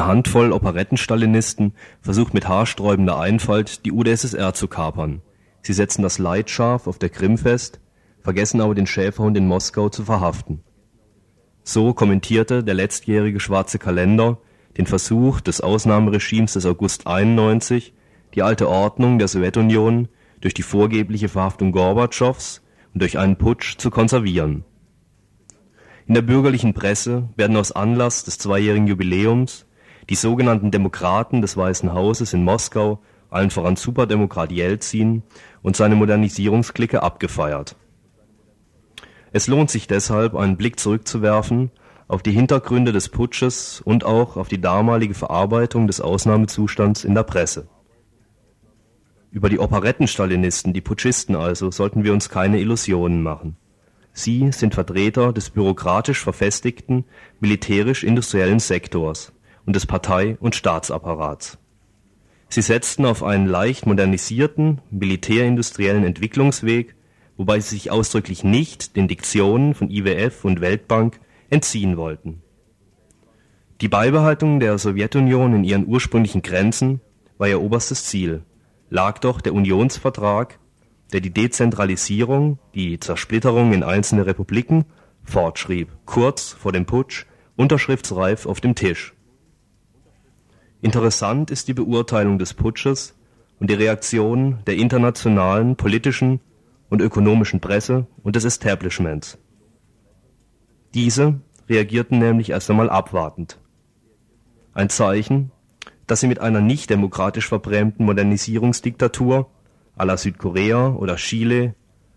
Eine Handvoll Operettenstalinisten versucht mit haarsträubender Einfalt, die UdSSR zu kapern. Sie setzen das Leitschaf auf der Krim fest, vergessen aber den Schäferhund in Moskau zu verhaften. So kommentierte der letztjährige Schwarze Kalender den Versuch des Ausnahmeregimes des August 91, die alte Ordnung der Sowjetunion durch die vorgebliche Verhaftung Gorbatschows und durch einen Putsch zu konservieren. In der bürgerlichen Presse werden aus Anlass des zweijährigen Jubiläums die sogenannten Demokraten des Weißen Hauses in Moskau, allen voran Superdemokrat Jelzin und seine Modernisierungsklicke abgefeiert. Es lohnt sich deshalb, einen Blick zurückzuwerfen auf die Hintergründe des Putsches und auch auf die damalige Verarbeitung des Ausnahmezustands in der Presse. Über die Operettenstalinisten, die Putschisten also, sollten wir uns keine Illusionen machen. Sie sind Vertreter des bürokratisch verfestigten militärisch-industriellen Sektors und des Partei- und Staatsapparats. Sie setzten auf einen leicht modernisierten militärindustriellen Entwicklungsweg, wobei sie sich ausdrücklich nicht den Diktionen von IWF und Weltbank entziehen wollten. Die Beibehaltung der Sowjetunion in ihren ursprünglichen Grenzen war ihr oberstes Ziel, lag doch der Unionsvertrag, der die Dezentralisierung, die Zersplitterung in einzelne Republiken fortschrieb, kurz vor dem Putsch, unterschriftsreif auf dem Tisch. Interessant ist die Beurteilung des Putsches und die Reaktion der internationalen politischen und ökonomischen Presse und des Establishments. Diese reagierten nämlich erst einmal abwartend. Ein Zeichen, dass sie mit einer nicht demokratisch verbrämten Modernisierungsdiktatur à la Südkorea oder Chile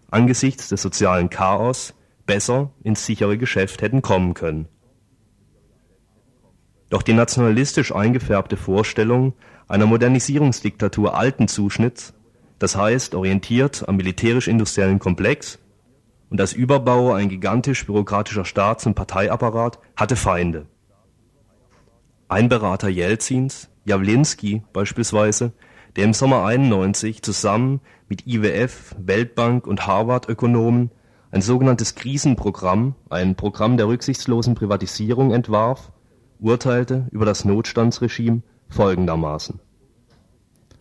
angesichts des sozialen Chaos besser ins sichere Geschäft hätten kommen können doch die nationalistisch eingefärbte Vorstellung einer Modernisierungsdiktatur alten Zuschnitts, das heißt orientiert am militärisch-industriellen Komplex und als Überbau ein gigantisch bürokratischer Staats- und Parteiapparat, hatte Feinde. Ein Berater Jelzins, Jawlinski beispielsweise, der im Sommer 91 zusammen mit IWF, Weltbank und Harvard-Ökonomen ein sogenanntes Krisenprogramm, ein Programm der rücksichtslosen Privatisierung entwarf, urteilte über das Notstandsregime folgendermaßen.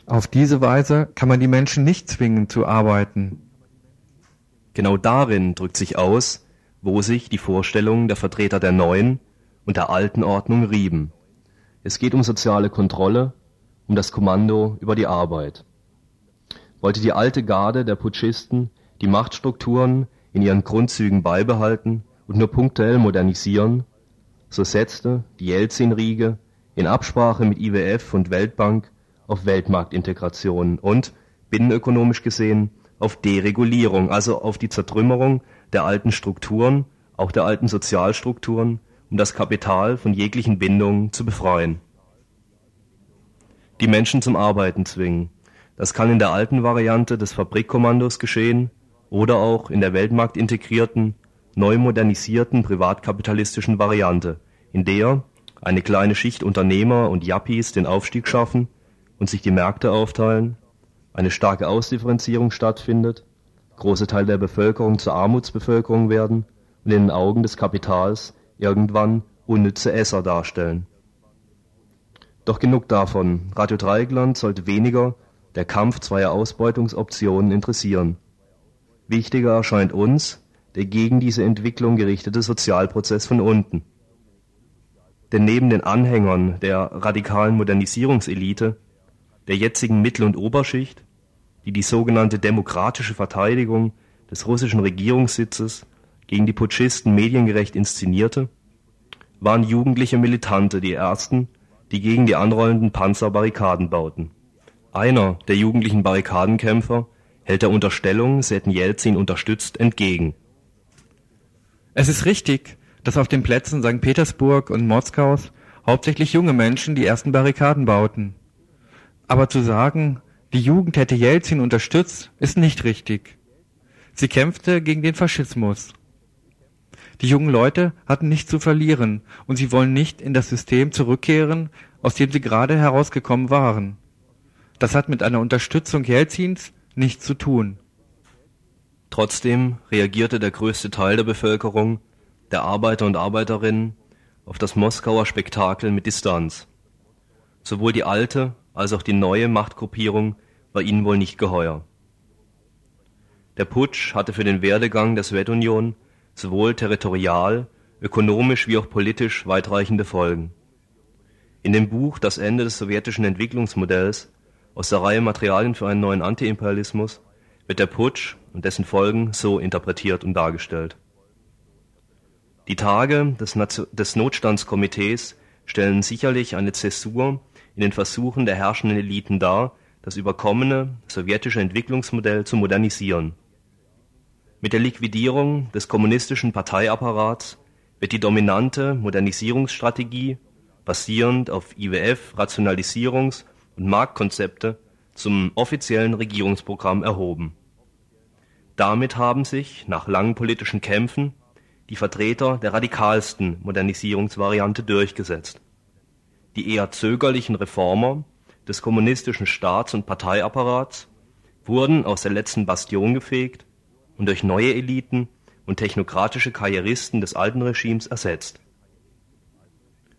Auf diese Weise kann man die Menschen nicht zwingen zu arbeiten. Genau darin drückt sich aus, wo sich die Vorstellungen der Vertreter der neuen und der alten Ordnung rieben. Es geht um soziale Kontrolle, um das Kommando über die Arbeit. Wollte die alte Garde der Putschisten die Machtstrukturen in ihren Grundzügen beibehalten und nur punktuell modernisieren, so setzte die Jelzin-Riege in Absprache mit IWF und Weltbank auf Weltmarktintegration und, binnenökonomisch gesehen, auf Deregulierung, also auf die Zertrümmerung der alten Strukturen, auch der alten Sozialstrukturen, um das Kapital von jeglichen Bindungen zu befreien. Die Menschen zum Arbeiten zwingen. Das kann in der alten Variante des Fabrikkommandos geschehen oder auch in der weltmarktintegrierten, neu modernisierten privatkapitalistischen Variante, in der eine kleine Schicht Unternehmer und Yappies den Aufstieg schaffen und sich die Märkte aufteilen, eine starke Ausdifferenzierung stattfindet, große Teile der Bevölkerung zur Armutsbevölkerung werden und in den Augen des Kapitals irgendwann unnütze Esser darstellen. Doch genug davon. Radio Dreieckland sollte weniger der Kampf zweier Ausbeutungsoptionen interessieren. Wichtiger erscheint uns der gegen diese Entwicklung gerichtete Sozialprozess von unten. Denn neben den Anhängern der radikalen Modernisierungselite der jetzigen Mittel- und Oberschicht, die die sogenannte demokratische Verteidigung des russischen Regierungssitzes gegen die Putschisten mediengerecht inszenierte, waren jugendliche Militante die ersten, die gegen die anrollenden Panzer Barrikaden bauten. Einer der jugendlichen Barrikadenkämpfer hält der Unterstellung, sie hätten Jelzin unterstützt, entgegen. Es ist richtig, dass auf den Plätzen St. Petersburg und Moskaus hauptsächlich junge Menschen die ersten Barrikaden bauten. Aber zu sagen, die Jugend hätte Jelzin unterstützt, ist nicht richtig. Sie kämpfte gegen den Faschismus. Die jungen Leute hatten nichts zu verlieren und sie wollen nicht in das System zurückkehren, aus dem sie gerade herausgekommen waren. Das hat mit einer Unterstützung Jelzins nichts zu tun. Trotzdem reagierte der größte Teil der Bevölkerung, der Arbeiter und Arbeiterinnen, auf das Moskauer Spektakel mit Distanz. Sowohl die alte als auch die neue Machtgruppierung war ihnen wohl nicht geheuer. Der Putsch hatte für den Werdegang der Sowjetunion sowohl territorial, ökonomisch wie auch politisch weitreichende Folgen. In dem Buch Das Ende des sowjetischen Entwicklungsmodells aus der Reihe Materialien für einen neuen Antiimperialismus wird der Putsch und dessen Folgen so interpretiert und dargestellt. Die Tage des, des Notstandskomitees stellen sicherlich eine Zäsur in den Versuchen der herrschenden Eliten dar, das überkommene sowjetische Entwicklungsmodell zu modernisieren. Mit der Liquidierung des kommunistischen Parteiapparats wird die dominante Modernisierungsstrategie, basierend auf IWF, Rationalisierungs- und Marktkonzepte, zum offiziellen Regierungsprogramm erhoben. Damit haben sich, nach langen politischen Kämpfen, die Vertreter der radikalsten Modernisierungsvariante durchgesetzt die eher zögerlichen Reformer des kommunistischen Staats- und Parteiapparats wurden aus der letzten Bastion gefegt und durch neue Eliten und technokratische Karrieristen des alten Regimes ersetzt.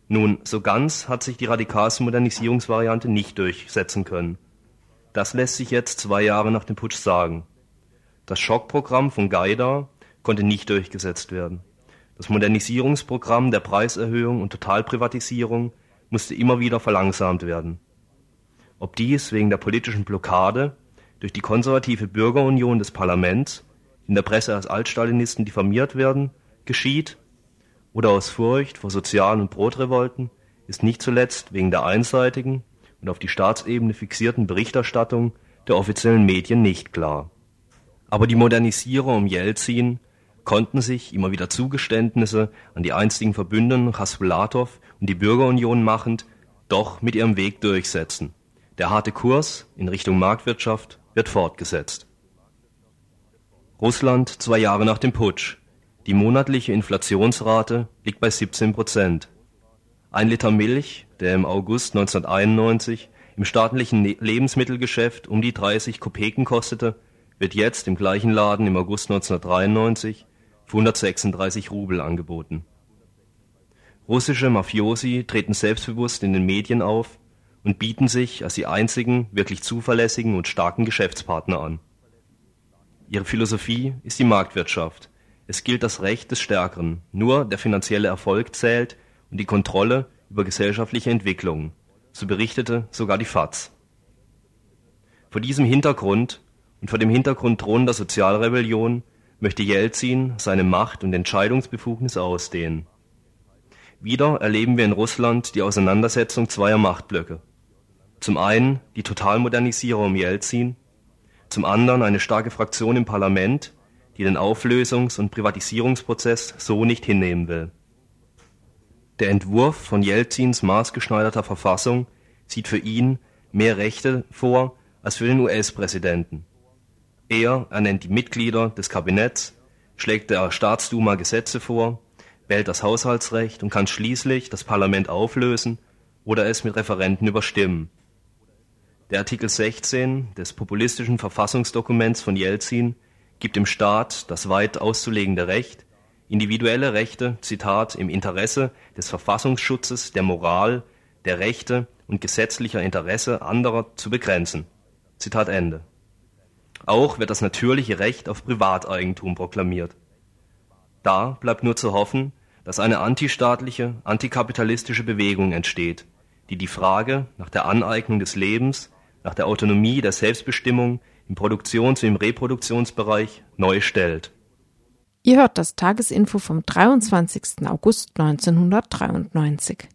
Nun, so ganz hat sich die radikalste Modernisierungsvariante nicht durchsetzen können. Das lässt sich jetzt zwei Jahre nach dem Putsch sagen. Das Schockprogramm von Gaida konnte nicht durchgesetzt werden. Das Modernisierungsprogramm der Preiserhöhung und Totalprivatisierung musste immer wieder verlangsamt werden. Ob dies wegen der politischen Blockade durch die konservative Bürgerunion des Parlaments, in der Presse als Altstalinisten diffamiert werden, geschieht, oder aus Furcht vor sozialen und Brotrevolten, ist nicht zuletzt wegen der einseitigen und auf die Staatsebene fixierten Berichterstattung der offiziellen Medien nicht klar. Aber die Modernisierer um Jelzin konnten sich immer wieder Zugeständnisse an die einstigen Verbündeten Chassulatow und die Bürgerunion machend, doch mit ihrem Weg durchsetzen. Der harte Kurs in Richtung Marktwirtschaft wird fortgesetzt. Russland zwei Jahre nach dem Putsch. Die monatliche Inflationsrate liegt bei 17 Prozent. Ein Liter Milch der im August 1991 im staatlichen ne-, Lebensmittelgeschäft um die 30 Kopeken kostete, wird jetzt im gleichen Laden im August 1993 für 136 Rubel angeboten. Russische Mafiosi treten selbstbewusst in den Medien auf und bieten sich als die einzigen wirklich zuverlässigen und starken Geschäftspartner an. Ihre Philosophie ist die Marktwirtschaft. Es gilt das Recht des Stärkeren. Nur der finanzielle Erfolg zählt und die Kontrolle über gesellschaftliche Entwicklungen. So berichtete sogar die FAZ. Vor diesem Hintergrund und vor dem Hintergrund drohender Sozialrebellion möchte Jelzin seine Macht und Entscheidungsbefugnis ausdehnen. Wieder erleben wir in Russland die Auseinandersetzung zweier Machtblöcke. Zum einen die Totalmodernisierung um Jelzin, zum anderen eine starke Fraktion im Parlament, die den Auflösungs- und Privatisierungsprozess so nicht hinnehmen will. Der Entwurf von Jelzins maßgeschneiderter Verfassung sieht für ihn mehr Rechte vor als für den US-Präsidenten. Er ernennt die Mitglieder des Kabinetts, schlägt der Staatsduma Gesetze vor, wählt das Haushaltsrecht und kann schließlich das Parlament auflösen oder es mit Referenten überstimmen. Der Artikel 16 des populistischen Verfassungsdokuments von Jelzin gibt dem Staat das weit auszulegende Recht, individuelle Rechte, Zitat, im Interesse des Verfassungsschutzes, der Moral, der Rechte und gesetzlicher Interesse anderer zu begrenzen. Zitat Ende. Auch wird das natürliche Recht auf Privateigentum proklamiert. Da bleibt nur zu hoffen, dass eine antistaatliche, antikapitalistische Bewegung entsteht, die die Frage nach der Aneignung des Lebens, nach der Autonomie der Selbstbestimmung im Produktions- wie im Reproduktionsbereich neu stellt. Ihr hört das Tagesinfo vom 23. August 1993.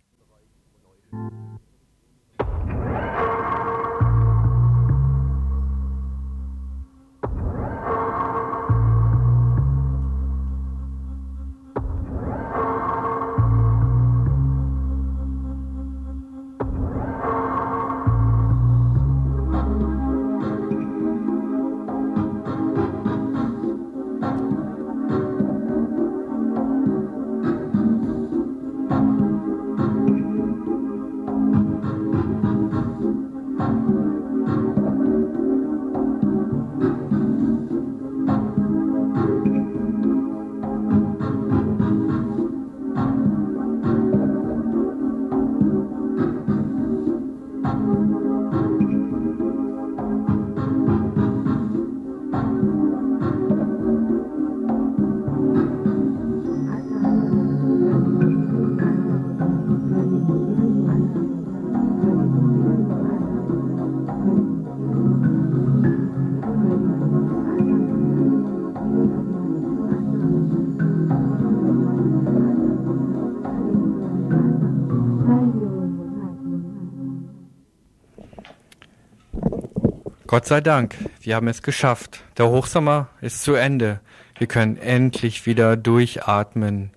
Gott sei Dank, wir haben es geschafft. Der Hochsommer ist zu Ende. Wir können endlich wieder durchatmen.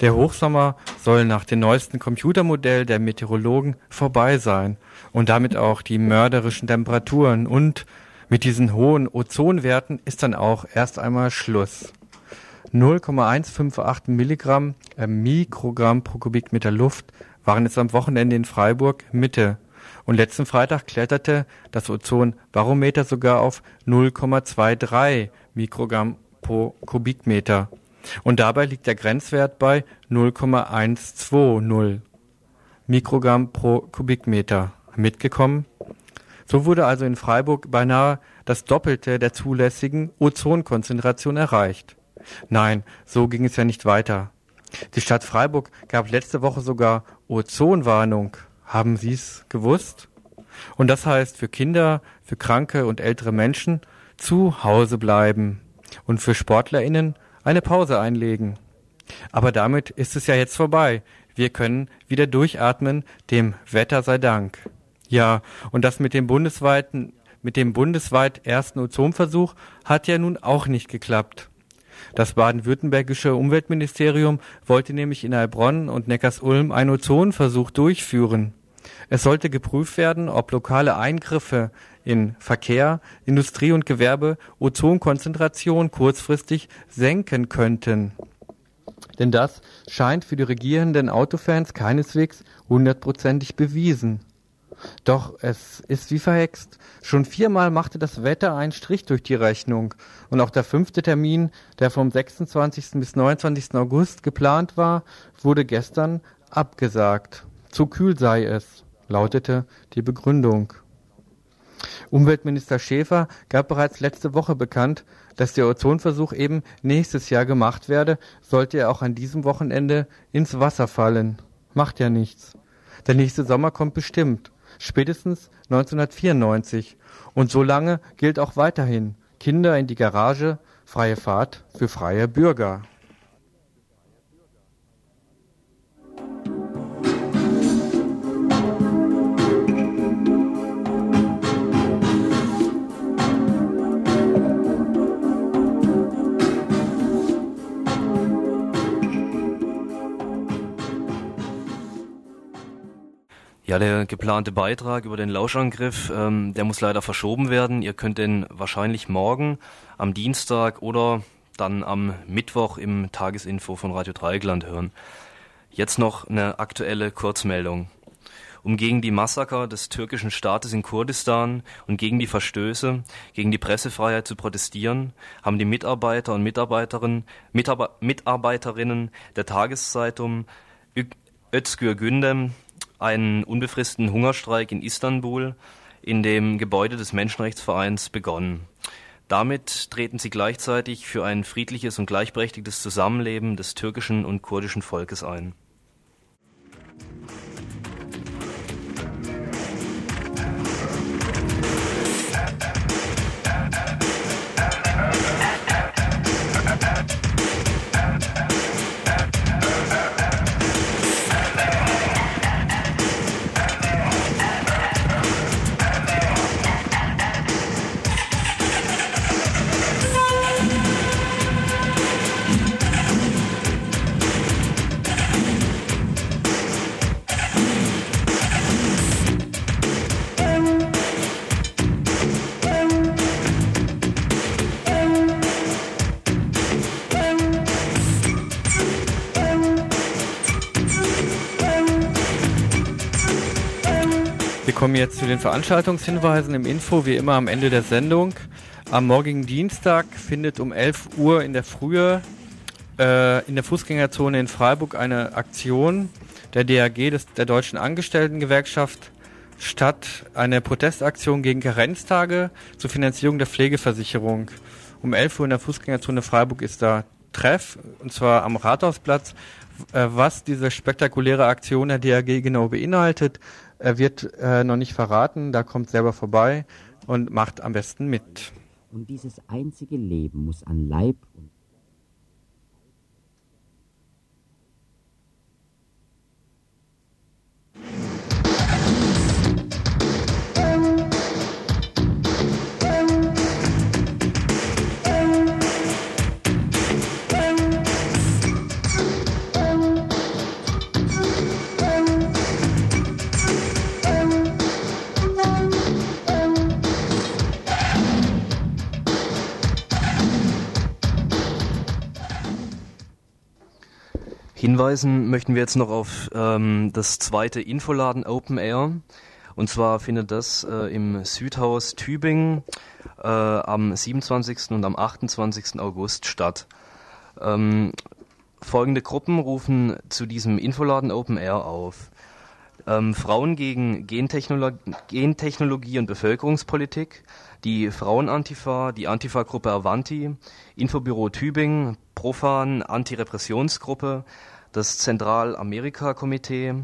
Der Hochsommer soll nach dem neuesten Computermodell der Meteorologen vorbei sein und damit auch die mörderischen Temperaturen und mit diesen hohen Ozonwerten ist dann auch erst einmal Schluss. 0,158 Milligramm äh, Mikrogramm pro Kubikmeter Luft waren es am Wochenende in Freiburg Mitte und letzten Freitag kletterte das Ozonbarometer sogar auf 0,23 Mikrogramm pro Kubikmeter. Und dabei liegt der Grenzwert bei 0,120 Mikrogramm pro Kubikmeter. Mitgekommen? So wurde also in Freiburg beinahe das Doppelte der zulässigen Ozonkonzentration erreicht. Nein, so ging es ja nicht weiter. Die Stadt Freiburg gab letzte Woche sogar Ozonwarnung. Haben Sie es gewusst? Und das heißt für Kinder, für kranke und ältere Menschen zu Hause bleiben und für SportlerInnen eine Pause einlegen. Aber damit ist es ja jetzt vorbei. Wir können wieder durchatmen, dem Wetter sei Dank. Ja, und das mit dem bundesweiten, mit dem bundesweit ersten Ozonversuch hat ja nun auch nicht geklappt. Das baden-württembergische Umweltministerium wollte nämlich in Heilbronn und Neckarsulm einen Ozonversuch durchführen. Es sollte geprüft werden, ob lokale Eingriffe in Verkehr, Industrie und Gewerbe Ozonkonzentration kurzfristig senken könnten. Denn das scheint für die regierenden Autofans keineswegs hundertprozentig bewiesen. Doch es ist wie verhext. Schon viermal machte das Wetter einen Strich durch die Rechnung. Und auch der fünfte Termin, der vom 26. bis 29. August geplant war, wurde gestern abgesagt. Zu kühl sei es, lautete die Begründung. Umweltminister Schäfer gab bereits letzte Woche bekannt, dass der Ozonversuch eben nächstes Jahr gemacht werde, sollte er auch an diesem Wochenende ins Wasser fallen. Macht ja nichts. Der nächste Sommer kommt bestimmt spätestens 1994. Und so lange gilt auch weiterhin Kinder in die Garage, freie Fahrt für freie Bürger. Ja, der geplante Beitrag über den Lauschangriff, ähm, der muss leider verschoben werden. Ihr könnt den wahrscheinlich morgen, am Dienstag oder dann am Mittwoch im Tagesinfo von Radio Dreieckland hören. Jetzt noch eine aktuelle Kurzmeldung. Um gegen die Massaker des türkischen Staates in Kurdistan und gegen die Verstöße gegen die Pressefreiheit zu protestieren, haben die Mitarbeiter und Mitarbeiterinnen, Mitarbeiterinnen der Tageszeitung Özgür Gündem einen unbefristeten Hungerstreik in Istanbul in dem Gebäude des Menschenrechtsvereins begonnen. Damit treten sie gleichzeitig für ein friedliches und gleichberechtigtes Zusammenleben des türkischen und kurdischen Volkes ein. Kommen jetzt zu den Veranstaltungshinweisen im Info, wie immer am Ende der Sendung. Am morgigen Dienstag findet um 11 Uhr in der Frühe äh, in der Fußgängerzone in Freiburg eine Aktion der DAG, des, der Deutschen Angestelltengewerkschaft, statt. Eine Protestaktion gegen Karenztage zur Finanzierung der Pflegeversicherung. Um 11 Uhr in der Fußgängerzone Freiburg ist da Treff, und zwar am Rathausplatz. Äh, was diese spektakuläre Aktion der DAG genau beinhaltet, er wird äh, noch nicht verraten, da kommt selber vorbei und macht am besten mit. Und dieses einzige Leben muss an Leib und Hinweisen möchten wir jetzt noch auf ähm, das zweite Infoladen Open Air. Und zwar findet das äh, im Südhaus Tübingen äh, am 27. und am 28. August statt. Ähm, folgende Gruppen rufen zu diesem Infoladen Open Air auf. Ähm, Frauen gegen Gentechnolo Gentechnologie und Bevölkerungspolitik, die Frauenantifa, die Antifa-Gruppe Avanti, Infobüro Tübingen, Profan, Antirepressionsgruppe, das Zentralamerika-Komitee,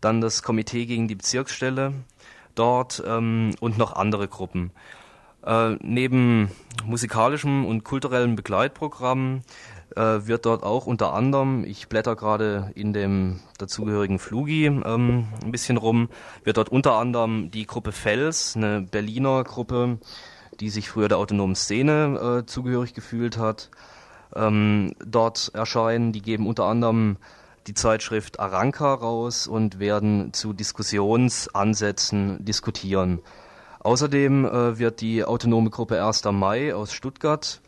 dann das Komitee gegen die Bezirksstelle dort ähm, und noch andere Gruppen. Äh, neben musikalischem und kulturellem Begleitprogramm äh, wird dort auch unter anderem, ich blätter gerade in dem dazugehörigen Flugi ähm, ein bisschen rum, wird dort unter anderem die Gruppe Fels, eine Berliner Gruppe, die sich früher der autonomen Szene äh, zugehörig gefühlt hat, ähm, dort erscheinen. Die geben unter anderem die Zeitschrift Aranka raus und werden zu Diskussionsansätzen diskutieren. Außerdem äh, wird die autonome Gruppe 1. Mai aus Stuttgart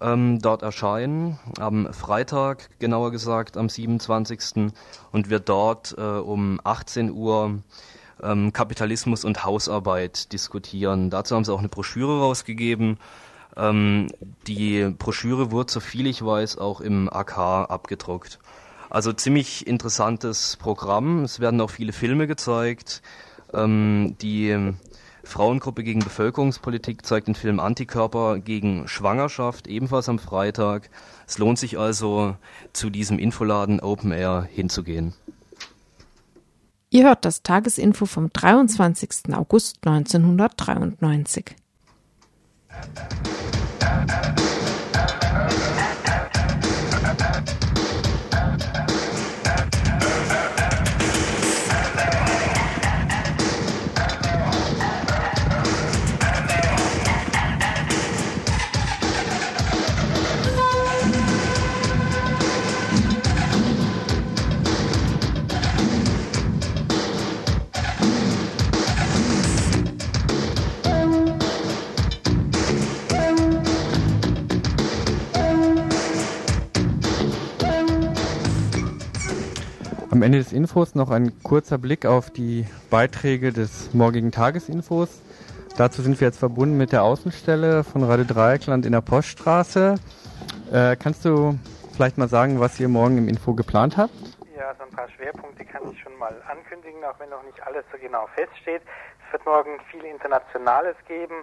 ähm, dort erscheinen, am Freitag genauer gesagt, am 27. und wird dort äh, um 18 Uhr ähm, Kapitalismus und Hausarbeit diskutieren. Dazu haben sie auch eine Broschüre rausgegeben. Ähm, die Broschüre wurde, soviel ich weiß, auch im AK abgedruckt. Also ziemlich interessantes Programm. Es werden auch viele Filme gezeigt. Ähm, die Frauengruppe gegen Bevölkerungspolitik zeigt den Film Antikörper gegen Schwangerschaft, ebenfalls am Freitag. Es lohnt sich also, zu diesem Infoladen Open Air hinzugehen. Ihr hört das Tagesinfo vom 23. August 1993. Thank you. Am Ende des Infos noch ein kurzer Blick auf die Beiträge des morgigen Tagesinfos. Dazu sind wir jetzt verbunden mit der Außenstelle von Radio Dreieckland in der Poststraße. Äh, kannst du vielleicht mal sagen, was ihr morgen im Info geplant habt? Ja, so ein paar Schwerpunkte kann ich schon mal ankündigen, auch wenn noch nicht alles so genau feststeht. Es wird morgen viel Internationales geben,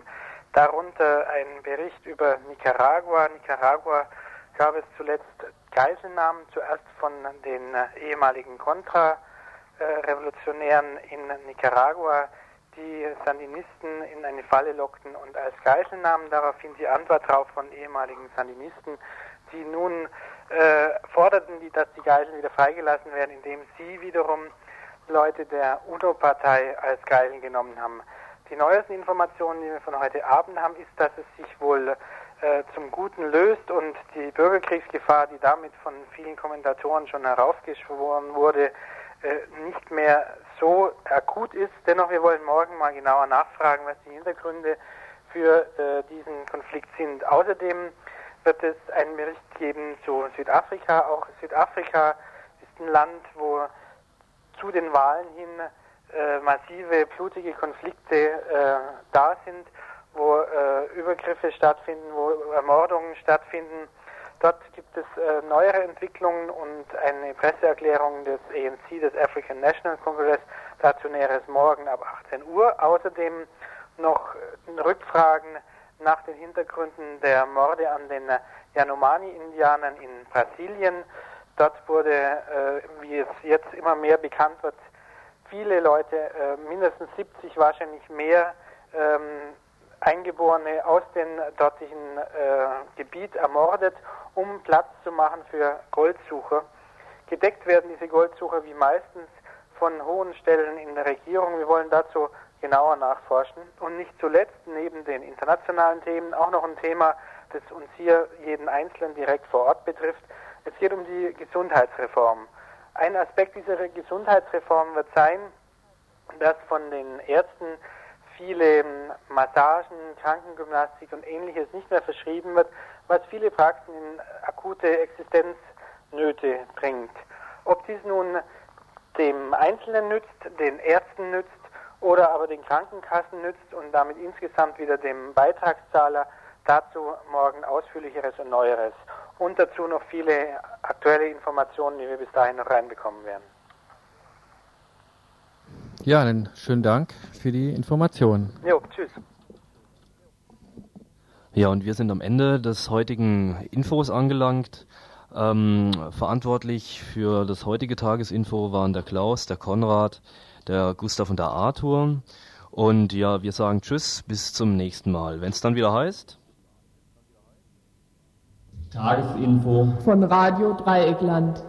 darunter ein Bericht über Nicaragua. Nicaragua gab es zuletzt Geiselnahmen, zuerst von den äh, ehemaligen Contra-Revolutionären in Nicaragua, die Sandinisten in eine Falle lockten und als Geisel nahmen. Daraufhin die Antwort darauf von ehemaligen Sandinisten, die nun äh, forderten, die, dass die Geiseln wieder freigelassen werden, indem sie wiederum Leute der UNO-Partei als Geiseln genommen haben. Die neuesten Informationen, die wir von heute Abend haben, ist, dass es sich wohl zum Guten löst und die Bürgerkriegsgefahr, die damit von vielen Kommentatoren schon heraufgeschworen wurde, äh, nicht mehr so akut ist. Dennoch, wir wollen morgen mal genauer nachfragen, was die Hintergründe für äh, diesen Konflikt sind. Außerdem wird es einen Bericht geben zu Südafrika. Auch Südafrika ist ein Land, wo zu den Wahlen hin äh, massive blutige Konflikte äh, da sind wo äh, Übergriffe stattfinden, wo Ermordungen stattfinden. Dort gibt es äh, neuere Entwicklungen und eine Presseerklärung des ANC, des African National Congress, dazu näheres morgen ab 18 Uhr. Außerdem noch äh, Rückfragen nach den Hintergründen der Morde an den Yanomami-Indianern in Brasilien. Dort wurde, äh, wie es jetzt immer mehr bekannt wird, viele Leute, äh, mindestens 70, wahrscheinlich mehr, ähm, Eingeborene aus dem dortigen äh, Gebiet ermordet, um Platz zu machen für Goldsucher. Gedeckt werden diese Goldsucher wie meistens von hohen Stellen in der Regierung. Wir wollen dazu genauer nachforschen. Und nicht zuletzt neben den internationalen Themen auch noch ein Thema, das uns hier jeden Einzelnen direkt vor Ort betrifft. Es geht um die Gesundheitsreform. Ein Aspekt dieser Gesundheitsreform wird sein, dass von den Ärzten viele Massagen, Krankengymnastik und ähnliches nicht mehr verschrieben wird, was viele Praxen in akute Existenznöte bringt. Ob dies nun dem Einzelnen nützt, den Ärzten nützt oder aber den Krankenkassen nützt und damit insgesamt wieder dem Beitragszahler, dazu morgen ausführlicheres und Neueres. Und dazu noch viele aktuelle Informationen, die wir bis dahin noch reinbekommen werden. Ja, dann schönen Dank für die Informationen. Jo, tschüss. Ja, und wir sind am Ende des heutigen Infos angelangt. Ähm, verantwortlich für das heutige Tagesinfo waren der Klaus, der Konrad, der Gustav und der Arthur. Und ja, wir sagen Tschüss, bis zum nächsten Mal. Wenn es dann wieder heißt. Tagesinfo von Radio Dreieckland.